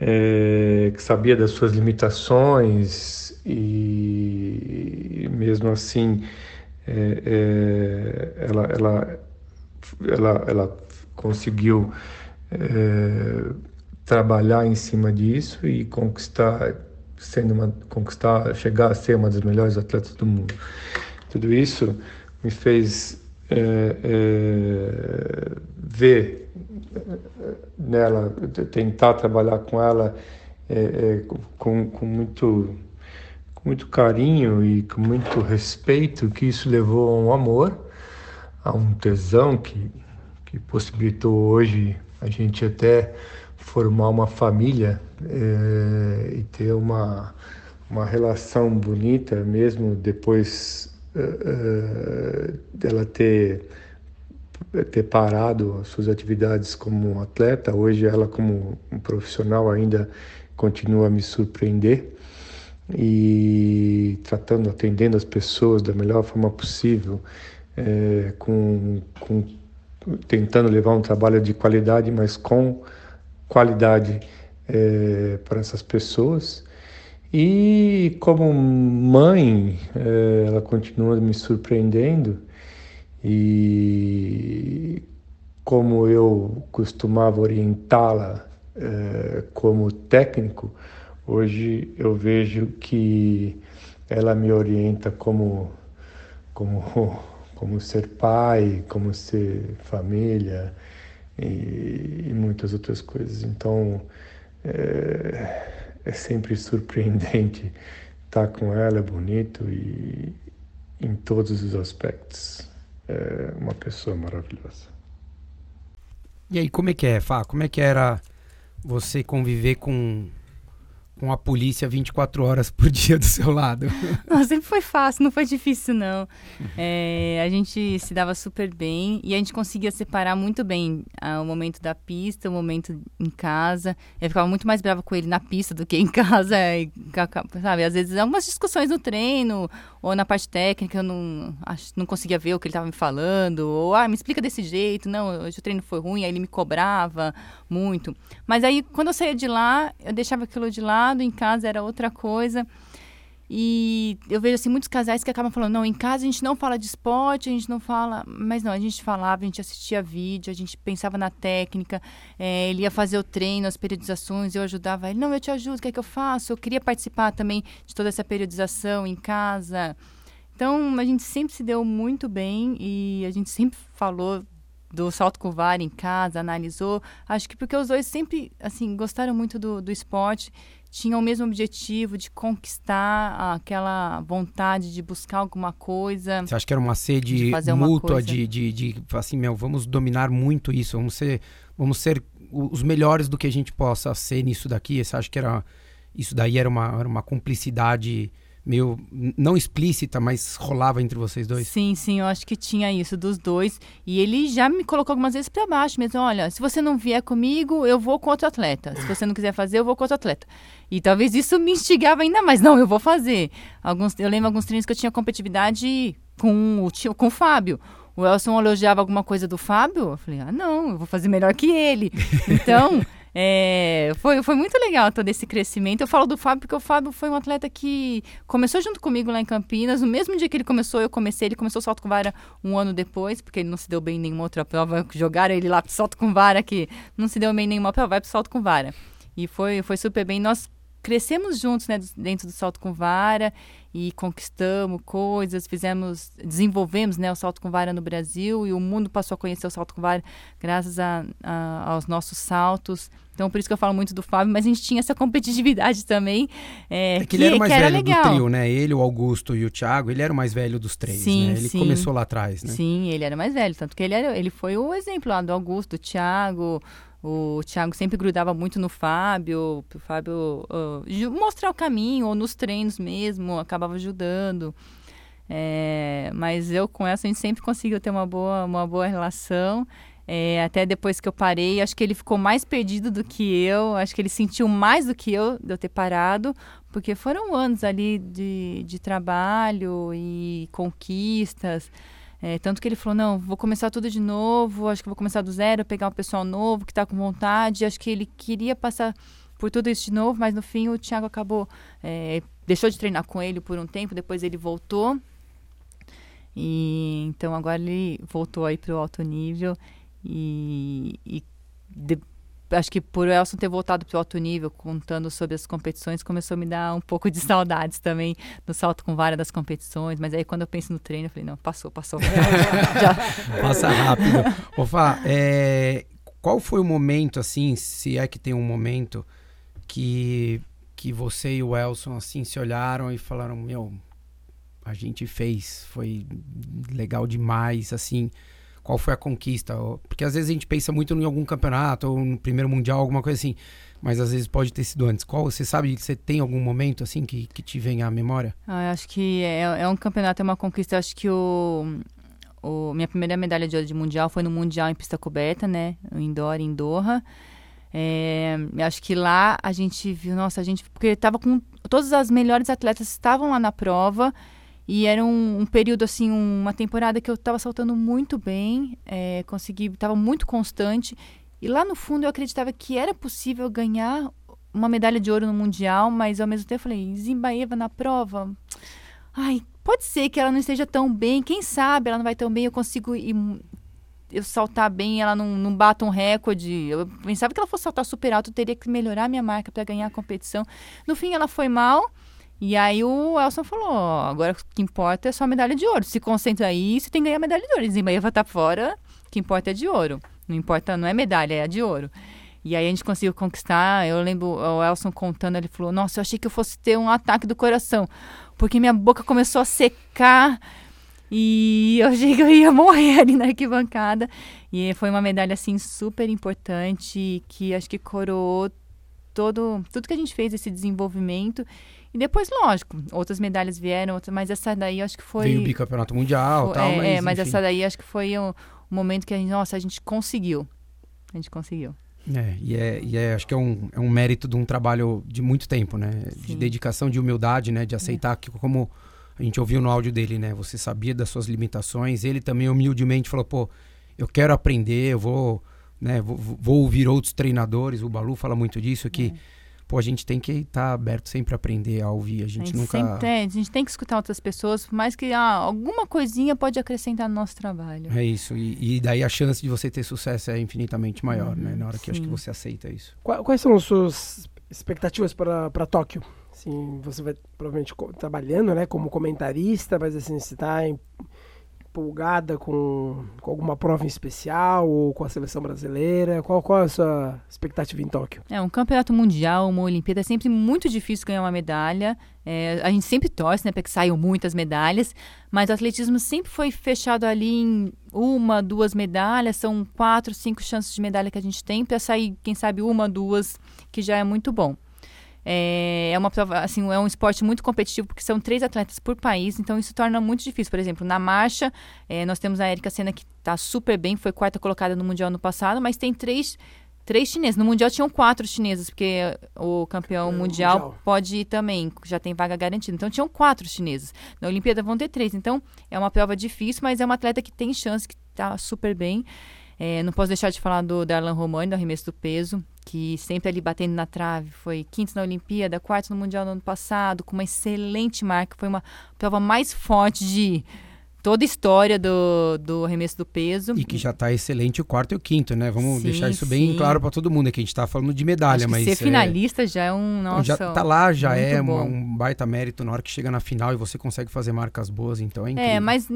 É, que sabia das suas limitações e mesmo assim é, é ela, ela, ela, ela conseguiu é, trabalhar em cima disso e conquistar sendo uma, conquistar chegar a ser uma das melhores atletas do mundo. Tudo isso me fez é, é, ver nela tentar trabalhar com ela com, com muito com muito carinho e com muito respeito que isso levou a um amor a um tesão que que possibilitou hoje a gente até formar uma família é, e ter uma, uma relação bonita, mesmo depois é, dela ter, ter parado as suas atividades como atleta. Hoje, ela, como um profissional, ainda continua a me surpreender e tratando, atendendo as pessoas da melhor forma possível, é, com, com tentando levar um trabalho de qualidade, mas com qualidade é, para essas pessoas. E como mãe, é, ela continua me surpreendendo e como eu costumava orientá-la é, como técnico, hoje eu vejo que ela me orienta como como como ser pai, como ser família e, e muitas outras coisas. Então é, é, sempre surpreendente estar com ela, é bonito e em todos os aspectos é uma pessoa maravilhosa. E aí, como é que é, Fá? Como é que era você conviver com com a polícia 24 horas por dia do seu lado? Não, sempre foi fácil, não foi difícil, não. É, a gente se dava super bem e a gente conseguia separar muito bem ah, o momento da pista, o momento em casa. Eu ficava muito mais brava com ele na pista do que em casa. E, sabe, às vezes, algumas discussões no treino ou na parte técnica, eu não, não conseguia ver o que ele estava me falando. Ou, ah, me explica desse jeito. Não, hoje o treino foi ruim, aí ele me cobrava muito. Mas aí, quando eu saía de lá, eu deixava aquilo de lado em casa era outra coisa. E eu vejo assim muitos casais que acabam falando: não, em casa a gente não fala de esporte, a gente não fala. Mas não, a gente falava, a gente assistia vídeo, a gente pensava na técnica, é, ele ia fazer o treino, as periodizações, eu ajudava ele: não, eu te ajudo, o que é que eu faço? Eu queria participar também de toda essa periodização em casa. Então a gente sempre se deu muito bem e a gente sempre falou do salto com vara em casa, analisou. Acho que porque os dois sempre assim gostaram muito do, do esporte tinham o mesmo objetivo de conquistar aquela vontade de buscar alguma coisa. Você acha que era uma sede de mútua de, de, de, assim, meu, vamos dominar muito isso, vamos ser, vamos ser os melhores do que a gente possa ser nisso daqui? Você acha que era isso daí era uma, era uma cumplicidade meio não explícita, mas rolava entre vocês dois? Sim, sim, eu acho que tinha isso dos dois. E ele já me colocou algumas vezes para baixo mesmo. Olha, se você não vier comigo, eu vou com outro atleta. Se você não quiser fazer, eu vou com outro atleta. E talvez isso me instigava ainda mais. Não, eu vou fazer. Alguns, eu lembro alguns treinos que eu tinha competitividade com o, com o Fábio. O Elson elogiava alguma coisa do Fábio. Eu falei, ah, não, eu vou fazer melhor que ele. Então. É, foi, foi muito legal todo esse crescimento. Eu falo do Fábio porque o Fábio foi um atleta que começou junto comigo lá em Campinas. No mesmo dia que ele começou, eu comecei. Ele começou salto com vara um ano depois, porque ele não se deu bem em nenhuma outra prova. Jogaram ele lá pro salto com vara, que não se deu bem em nenhuma prova, vai pro salto com vara. E foi, foi super bem. Nós crescemos juntos né, dentro do salto com vara e conquistamos coisas, fizemos, desenvolvemos né, o salto com vara no Brasil e o mundo passou a conhecer o salto com vara graças a, a, aos nossos saltos. Então, por isso que eu falo muito do Fábio, mas a gente tinha essa competitividade também. É, é que, que, ele era o mais velho do trio, né? Ele, o Augusto e o Thiago, ele era o mais velho dos três, sim, né? Ele sim. começou lá atrás, né? Sim, ele era mais velho, tanto que ele, era, ele foi o exemplo lá do Augusto, do Thiago, o Thiago sempre grudava muito no Fábio, o Fábio uh, mostrar o caminho, ou nos treinos mesmo, acabava ajudando. É, mas eu com essa a gente sempre conseguiu ter uma boa, uma boa relação. É, até depois que eu parei, acho que ele ficou mais perdido do que eu, acho que ele sentiu mais do que eu de eu ter parado, porque foram anos ali de, de trabalho e conquistas. É, tanto que ele falou: não, vou começar tudo de novo, acho que vou começar do zero, pegar um pessoal novo que está com vontade. Acho que ele queria passar por tudo isso de novo, mas no fim o Thiago acabou. É, deixou de treinar com ele por um tempo, depois ele voltou. E então agora ele voltou aí para o alto nível e, e de, acho que por Elson ter voltado para o alto nível, contando sobre as competições, começou a me dar um pouco de saudades também do salto com vara das competições. Mas aí quando eu penso no treino, eu falei, não, passou, passou. Já. Passa rápido. Ô Fá, é, qual foi o momento, assim, se é que tem um momento que, que você e o Elson, assim, se olharam e falaram, meu, a gente fez, foi legal demais, assim qual foi a conquista. Porque às vezes a gente pensa muito em algum campeonato, ou no primeiro mundial, alguma coisa assim. Mas às vezes pode ter sido antes. Qual você sabe, você tem algum momento assim que, que te vem à memória? Ah, eu acho que é, é um campeonato, é uma conquista. Eu acho que o, o, minha primeira medalha de ouro de mundial foi no mundial em pista coberta, né? No indoor, em Doha. É, acho que lá a gente viu, nossa, a gente, porque tava com todas as melhores atletas estavam lá na prova e era um, um, período, assim, uma temporada que eu estava saltando muito bem, é, consegui, estava muito constante. E lá no fundo eu acreditava que era possível ganhar uma medalha de ouro no Mundial, mas ao mesmo tempo eu falei, Zimbaeva na prova, ai, pode ser que ela não esteja tão bem, quem sabe ela não vai tão bem, eu consigo ir, eu saltar bem, ela não, não bata um recorde. Eu pensava que ela fosse saltar super alto, eu teria que melhorar minha marca para ganhar a competição. No fim ela foi mal, e aí o Elson falou: agora o que importa é só medalha de ouro. Se concentra aí, você tem que ganhar medalha de ouro. Zimbaeva tá fora, o que importa é de ouro. Não importa, não é medalha, é de ouro. E aí a gente conseguiu conquistar. Eu lembro o Elson contando, ele falou: Nossa, eu achei que eu fosse ter um ataque do coração, porque minha boca começou a secar e eu achei que eu ia morrer ali na arquibancada. E foi uma medalha assim super importante que acho que coroou todo tudo que a gente fez esse desenvolvimento e depois, lógico, outras medalhas vieram, outras, mas essa daí acho que foi. Veio o bicampeonato mundial foi, tal, é, mas. É, mas essa daí acho que foi o, o, momento que a gente, nossa, a gente conseguiu. A gente conseguiu. É, e, é, e é, acho que é um, é um mérito de um trabalho de muito tempo, né? Sim. De dedicação, de humildade, né? De aceitar é. que, como a gente ouviu no áudio dele, né? Você sabia das suas limitações. Ele também humildemente falou, pô, eu quero aprender, eu vou, né? Vou, vou ouvir outros treinadores. O Balu fala muito disso, que é pô, a gente tem que estar tá aberto sempre a aprender, a ouvir. A gente, a gente nunca. Tem, a gente tem que escutar outras pessoas, por mais que ah, alguma coisinha pode acrescentar no nosso trabalho. É isso. E, e daí a chance de você ter sucesso é infinitamente maior, uhum, né? Na hora que acho que você aceita isso. Quais são as suas expectativas para Tóquio? Assim, você vai provavelmente trabalhando, né, como comentarista, mas assim, você está em empolgada com, com, alguma prova em especial ou com a seleção brasileira? Qual, qual é a sua expectativa em Tóquio? É, um campeonato mundial, uma Olimpíada, é sempre muito difícil ganhar uma medalha. É, a gente sempre torce né, para que saiam muitas medalhas, mas o atletismo sempre foi fechado ali em uma, duas medalhas, são quatro, cinco chances de medalha que a gente tem para sair, quem sabe, uma, duas, que já é muito bom. É, é uma prova, assim, é um esporte muito competitivo porque são três atletas por país, então isso torna muito difícil. Por exemplo, na marcha, é, nós temos a Erika Senna que está super bem, foi quarta colocada no mundial no passado, mas tem três três chineses. No mundial tinham quatro chineses, porque o campeão mundial, mundial, pode ir também, já tem vaga garantida. Então tinham quatro chineses. Na Olimpíada vão ter três. Então é uma prova difícil, mas é uma atleta que tem chance, que está super bem. É, não posso deixar de falar do Darlan Romani, do arremesso do peso, que sempre ali batendo na trave, foi quinto na Olimpíada, quarto no Mundial no ano passado, com uma excelente marca, foi uma prova mais forte de toda a história do, do arremesso do peso. E que já está excelente o quarto e o quinto, né? Vamos sim, deixar isso bem sim. claro para todo mundo, é que a gente está falando de medalha, mas... ser finalista é... já é um, nossa, Já tá lá, já é uma, um baita mérito na hora que chega na final e você consegue fazer marcas boas, então é, é incrível. É, mas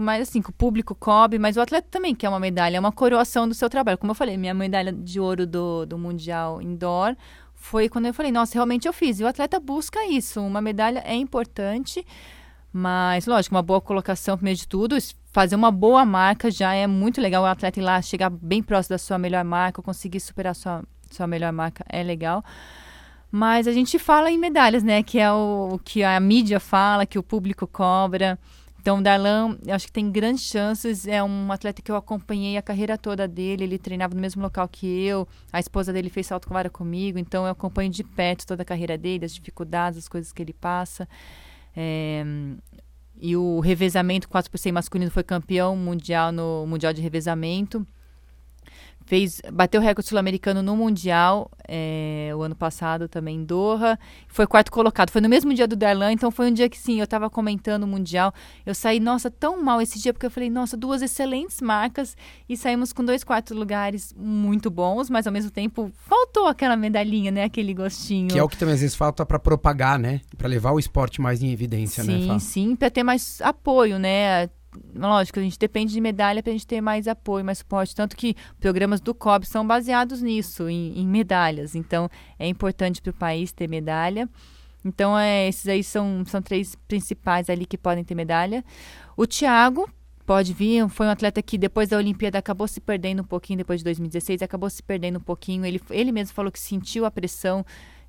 mais assim, que o público cobre, mas o atleta também quer uma medalha, é uma coroação do seu trabalho. Como eu falei, minha medalha de ouro do, do Mundial Indoor foi quando eu falei, nossa, realmente eu fiz. E o atleta busca isso. Uma medalha é importante, mas, lógico, uma boa colocação, primeiro de tudo, fazer uma boa marca já é muito legal. O atleta ir lá, chegar bem próximo da sua melhor marca, conseguir superar sua, sua melhor marca é legal. Mas a gente fala em medalhas, né? Que é o, o que a mídia fala, que o público cobra Então, o Darlan, acho que tem grandes chances. É um atleta que eu acompanhei a carreira toda dele. Ele treinava no mesmo local que eu. A esposa dele fez salto com vara comigo. Então, eu acompanho de perto toda a carreira dele, as dificuldades, as coisas que ele passa. É, e o revezamento 4 por 100 masculino foi campeão mundial no Mundial de Revezamento fez bateu o recorde sul-americano no mundial é, o ano passado também em Doha. Foi quarto colocado. Foi no mesmo dia do Darlan então foi um dia que sim eu estava comentando o mundial. Eu saí nossa tão mal esse dia porque eu falei nossa duas excelentes marcas. E saímos com dois quartos lugares muito bons mas ao mesmo tempo faltou aquela medalhinha né? Aquele gostinho. Que é o que também às vezes falta para propagar né? Para levar o esporte mais em evidência sim, né sim sim para ter mais apoio né lógico, a gente depende de medalha para a gente ter mais apoio, mais suporte. Tanto que programas do COB são baseados nisso, em, em medalhas. Então, é importante para o país ter medalha. Então, é, esses aí são, são três principais ali que podem ter medalha. O Thiago pode vir, foi um atleta que depois da Olimpíada acabou se perdendo um pouquinho, depois de 2016, acabou se perdendo um pouquinho. Ele, ele mesmo falou que sentiu a pressão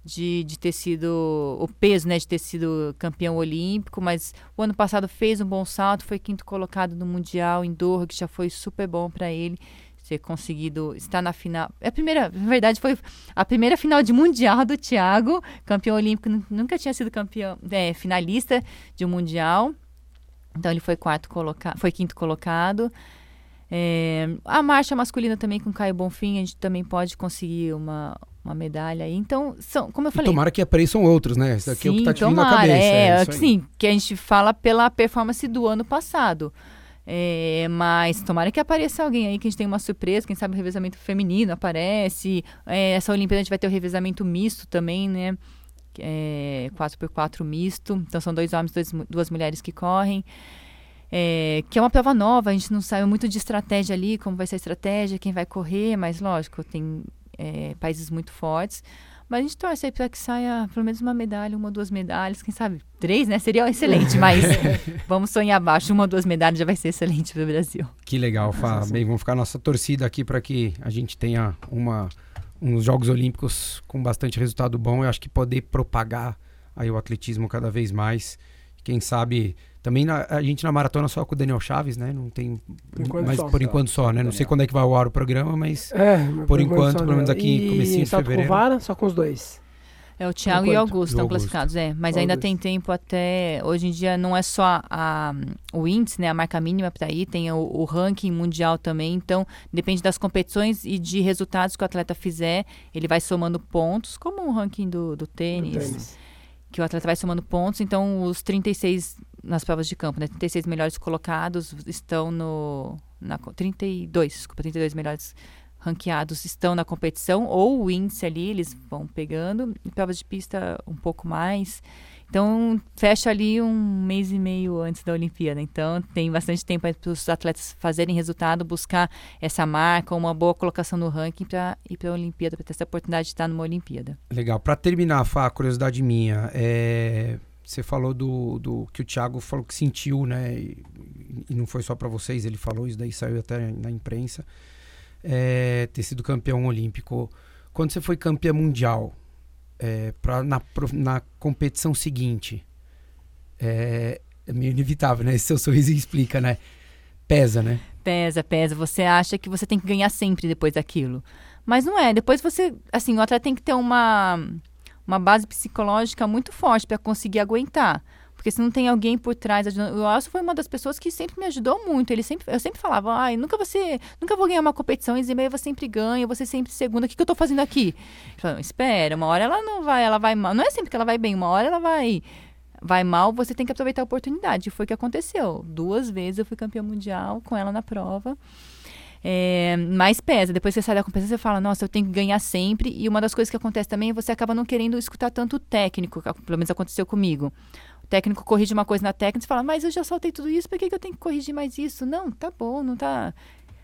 de, de ter sido o peso, né, de ter sido campeão olímpico, mas o ano passado fez um bom salto, foi quinto colocado no mundial em Doha, que já foi super bom para ele ter conseguido estar na final. É a primeira, na verdade, foi a primeira final de mundial do Thiago, campeão olímpico, nunca tinha sido campeão, é, finalista de um mundial. Então ele foi quarto colocado, foi quinto colocado. É, a marcha masculina também com Caio Bonfim, a gente também pode conseguir uma, uma medalha aí. Então, são, como eu falei. E tomara que apareçam outros, né? Isso aqui sim, é o que tá te tomara, vindo na cabeça. É, é sim, que a gente fala pela performance do ano passado. É, mas tomara que apareça alguém aí que a gente tem uma surpresa, quem sabe o revezamento feminino aparece. É, essa Olimpíada a gente vai ter o revezamento misto também, né? É, 4x4 misto. Então são dois homens, dois, duas mulheres que correm. É, que é uma prova nova, a gente não sabe muito de estratégia ali, como vai ser a estratégia, quem vai correr, mas lógico, tem é, países muito fortes. Mas a gente torce aí para que saia pelo menos uma medalha, uma ou duas medalhas, quem sabe três, né? Seria excelente, mas vamos sonhar abaixo, uma ou duas medalhas já vai ser excelente para o Brasil. Que legal, Fá. Bem, vamos ficar nossa torcida aqui para que a gente tenha uma, uns Jogos Olímpicos com bastante resultado bom. Eu acho que poder propagar aí o atletismo cada vez mais. Quem sabe também na, a gente na maratona só com o Daniel Chaves, né? Não tem. Por mas só, por enquanto só, né? Não sei quando é que vai ao ar o programa, mas. É, por, por enquanto, pelo menos aqui, comecinho de fevereiro. Com vara, só com os dois. É, o Thiago e o Augusto estão classificados, é. Mas ainda tem tempo até. Hoje em dia não é só a, o índice, né? A marca mínima para ir, tem o, o, ranking mundial também. Então, depende das competições e de resultados que o atleta fizer. Ele vai somando pontos, como o ranking do, do tênis. Do tênis. Que o atleta vai somando pontos. Então, os 36 nas provas de campo, né? 36 melhores colocados estão no. Na, 32, desculpa, 32 melhores ranqueados estão na competição, ou o índice ali, eles vão pegando, e provas de pista um pouco mais. Então, fecha ali um mês e meio antes da Olimpíada. Então, tem bastante tempo para os atletas fazerem resultado, buscar essa marca, uma boa colocação no ranking para ir para a Olimpíada, para ter essa oportunidade de estar numa Olimpíada. Legal. Para terminar, Fá, curiosidade minha, é... Você falou do, do que o Thiago falou que sentiu, né? E, e não foi só para vocês, ele falou isso daí saiu até na imprensa. É, ter sido campeão olímpico. Quando você foi campeão mundial, é, pra, na, na competição seguinte, é, é meio inevitável, né? Esse seu sorriso explica, né? Pesa, né? Pesa, pesa. Você acha que você tem que ganhar sempre depois daquilo. Mas não é. Depois você. Assim, o atleta tem que ter uma uma base psicológica muito forte para conseguir aguentar. Porque se não tem alguém por trás, o Elcio foi uma das pessoas que sempre me ajudou muito. Ele sempre, eu sempre falava, ai, nunca você, nunca vou ganhar uma competição, e você sempre ganha, você sempre segunda. O que, que eu estou fazendo aqui? Falei, espera, uma hora ela não vai, ela vai mal. Não é sempre que ela vai bem, uma hora ela vai vai mal, você tem que aproveitar a oportunidade. E foi o que aconteceu. Duas vezes eu fui campeã mundial com ela na prova é, mais pesa. Depois que você sai da competição, você fala, nossa, eu tenho que ganhar sempre. E uma das coisas que acontece também é você acaba não querendo escutar tanto o técnico, pelo menos aconteceu comigo. O técnico corrige uma coisa na técnica e fala, mas eu já soltei tudo isso, por que, que eu tenho que corrigir mais isso? Não, tá bom, não tá.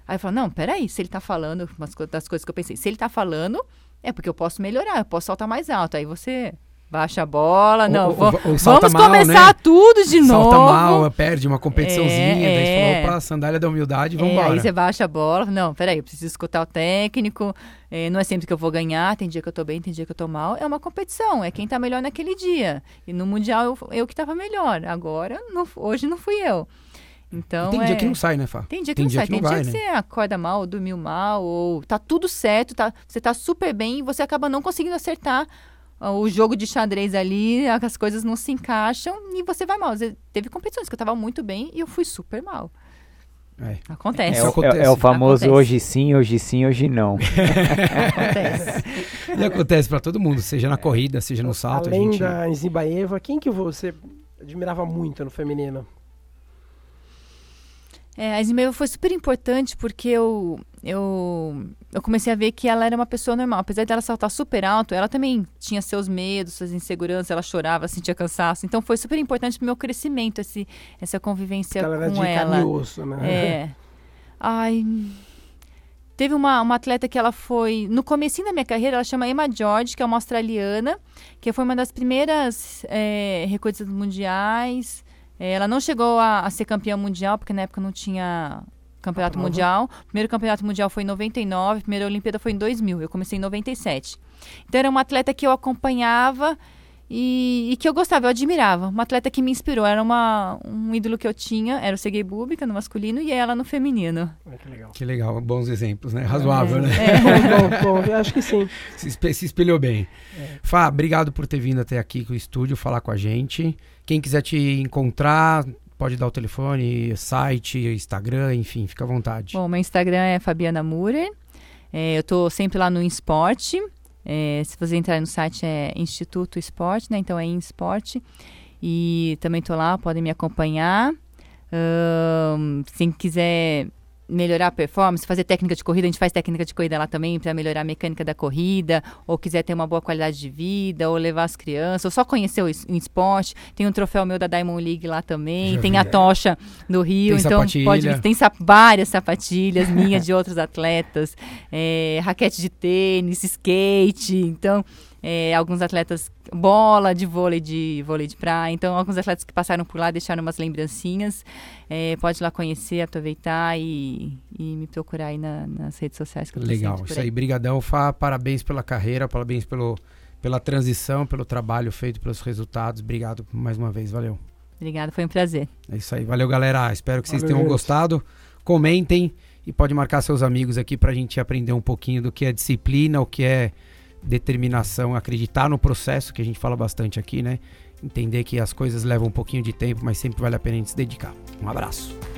Aí eu falo, não, peraí, se ele tá falando, umas das coisas que eu pensei, se ele tá falando, é porque eu posso melhorar, eu posso saltar mais alto. Aí você baixa a bola, não, Ou- va- ou- ou salta vamos mal, começar né? tudo de novo. Salta mal, perde uma competiçãozinha, É, daí você é. falou, opa, sandália da humildade, vamos É, embora. aí você baixa a bola, não, peraí, eu preciso escutar o técnico, é, não é sempre que eu vou ganhar, tem dia que eu tô bem, tem dia que eu tô mal, é uma competição, é quem tá melhor naquele dia. E no Mundial eu, eu que tava melhor, agora, não- hoje não fui eu. Então, tem é... dia que não sai, né, Fá? Tem dia que Tem não dia sai, que tem não dia vai, que né? você acorda mal, ou dormiu mal, ou tá tudo certo, tá, você tá super bem e você acaba não conseguindo acertar o jogo de xadrez ali, as coisas não se encaixam e você vai mal. Você- Teve competições que eu tava muito bem e eu fui super mal. É. Acontece. É, o, acontece. é- é o famoso Acontece. hoje sim, hoje sim, hoje não. Acontece. E acontece pra todo mundo, seja na corrida, seja no salto. a Além gente... da Zibaeva, quem que você admirava muito no feminino? É, a Ismael foi super importante porque eu, eu, eu comecei a ver que ela era uma pessoa normal. Apesar dela saltar super alto, ela também tinha seus medos, suas inseguranças, ela chorava, sentia cansaço. Então foi super importante pro meu crescimento, esse, essa convivência ela era de com carne ela. e osso, né? É. Ai. Teve uma, uma atleta que ela foi. No comecinho da minha carreira, ela chama Emma George, que é uma australiana, que foi uma das primeiras é, recordes mundiais. É, ela não chegou a, a ser campeã mundial, porque na época não tinha campeonato prova. mundial. O primeiro campeonato mundial foi em 99, a primeira Olimpíada foi em 2000. Eu comecei em 97. Então era uma atleta que eu acompanhava e, e que eu gostava, eu admirava. Uma atleta que me inspirou. Era uma, um ídolo que eu tinha, era o Sergei Bubka no masculino e ela no feminino. Ah, que legal. Que legal, bons exemplos, né? Razoável, É, né? é. bom, bom, bom, eu acho que sim. Se, espe- se espelhou bem. Fá, obrigado por ter vindo até aqui com o estúdio falar com a gente. Quem quiser te encontrar, pode dar o telefone, site, Instagram, enfim, fica à vontade. Bom, meu Instagram é Fabiana Murer. É, eu tô sempre lá no Insport. É, se você entrar no site é Instituto Esporte, né? Então é Insport. E também tô lá, podem me acompanhar. Ahn, se quiser melhorar a performance, fazer técnica de corrida, a gente faz técnica de corrida lá também para melhorar a mecânica da corrida, ou quiser ter uma boa qualidade de vida, ou levar as crianças, ou só conhecer o, es- o esporte. Tem um troféu meu da Diamond League lá também, Já tem vi. a tocha do Rio, Tem então sapatilha. pode tem várias sapatilhas minhas de outros atletas, é, raquete de tênis, skate, então é, alguns atletas bola de vôlei de vôlei de praia, então alguns atletas que passaram por lá deixaram umas lembrancinhas, é, pode ir lá conhecer, aproveitar e, e me procurar aí na- nas redes sociais que eu Legal, isso aí, brigadão, Fá, parabéns pela carreira, parabéns pelo, pela transição, pelo trabalho feito, pelos resultados, obrigado mais uma vez, valeu. Obrigada, foi um prazer. É isso aí, valeu galera, espero que vocês Valeu, tenham gente. gostado, comentem e pode marcar seus amigos aqui pra gente aprender um pouquinho do que é disciplina, o que é determinação, acreditar no processo, que a gente fala bastante aqui, né? Entender que as coisas levam um pouquinho de tempo, mas sempre vale a pena a gente se dedicar. Um abraço.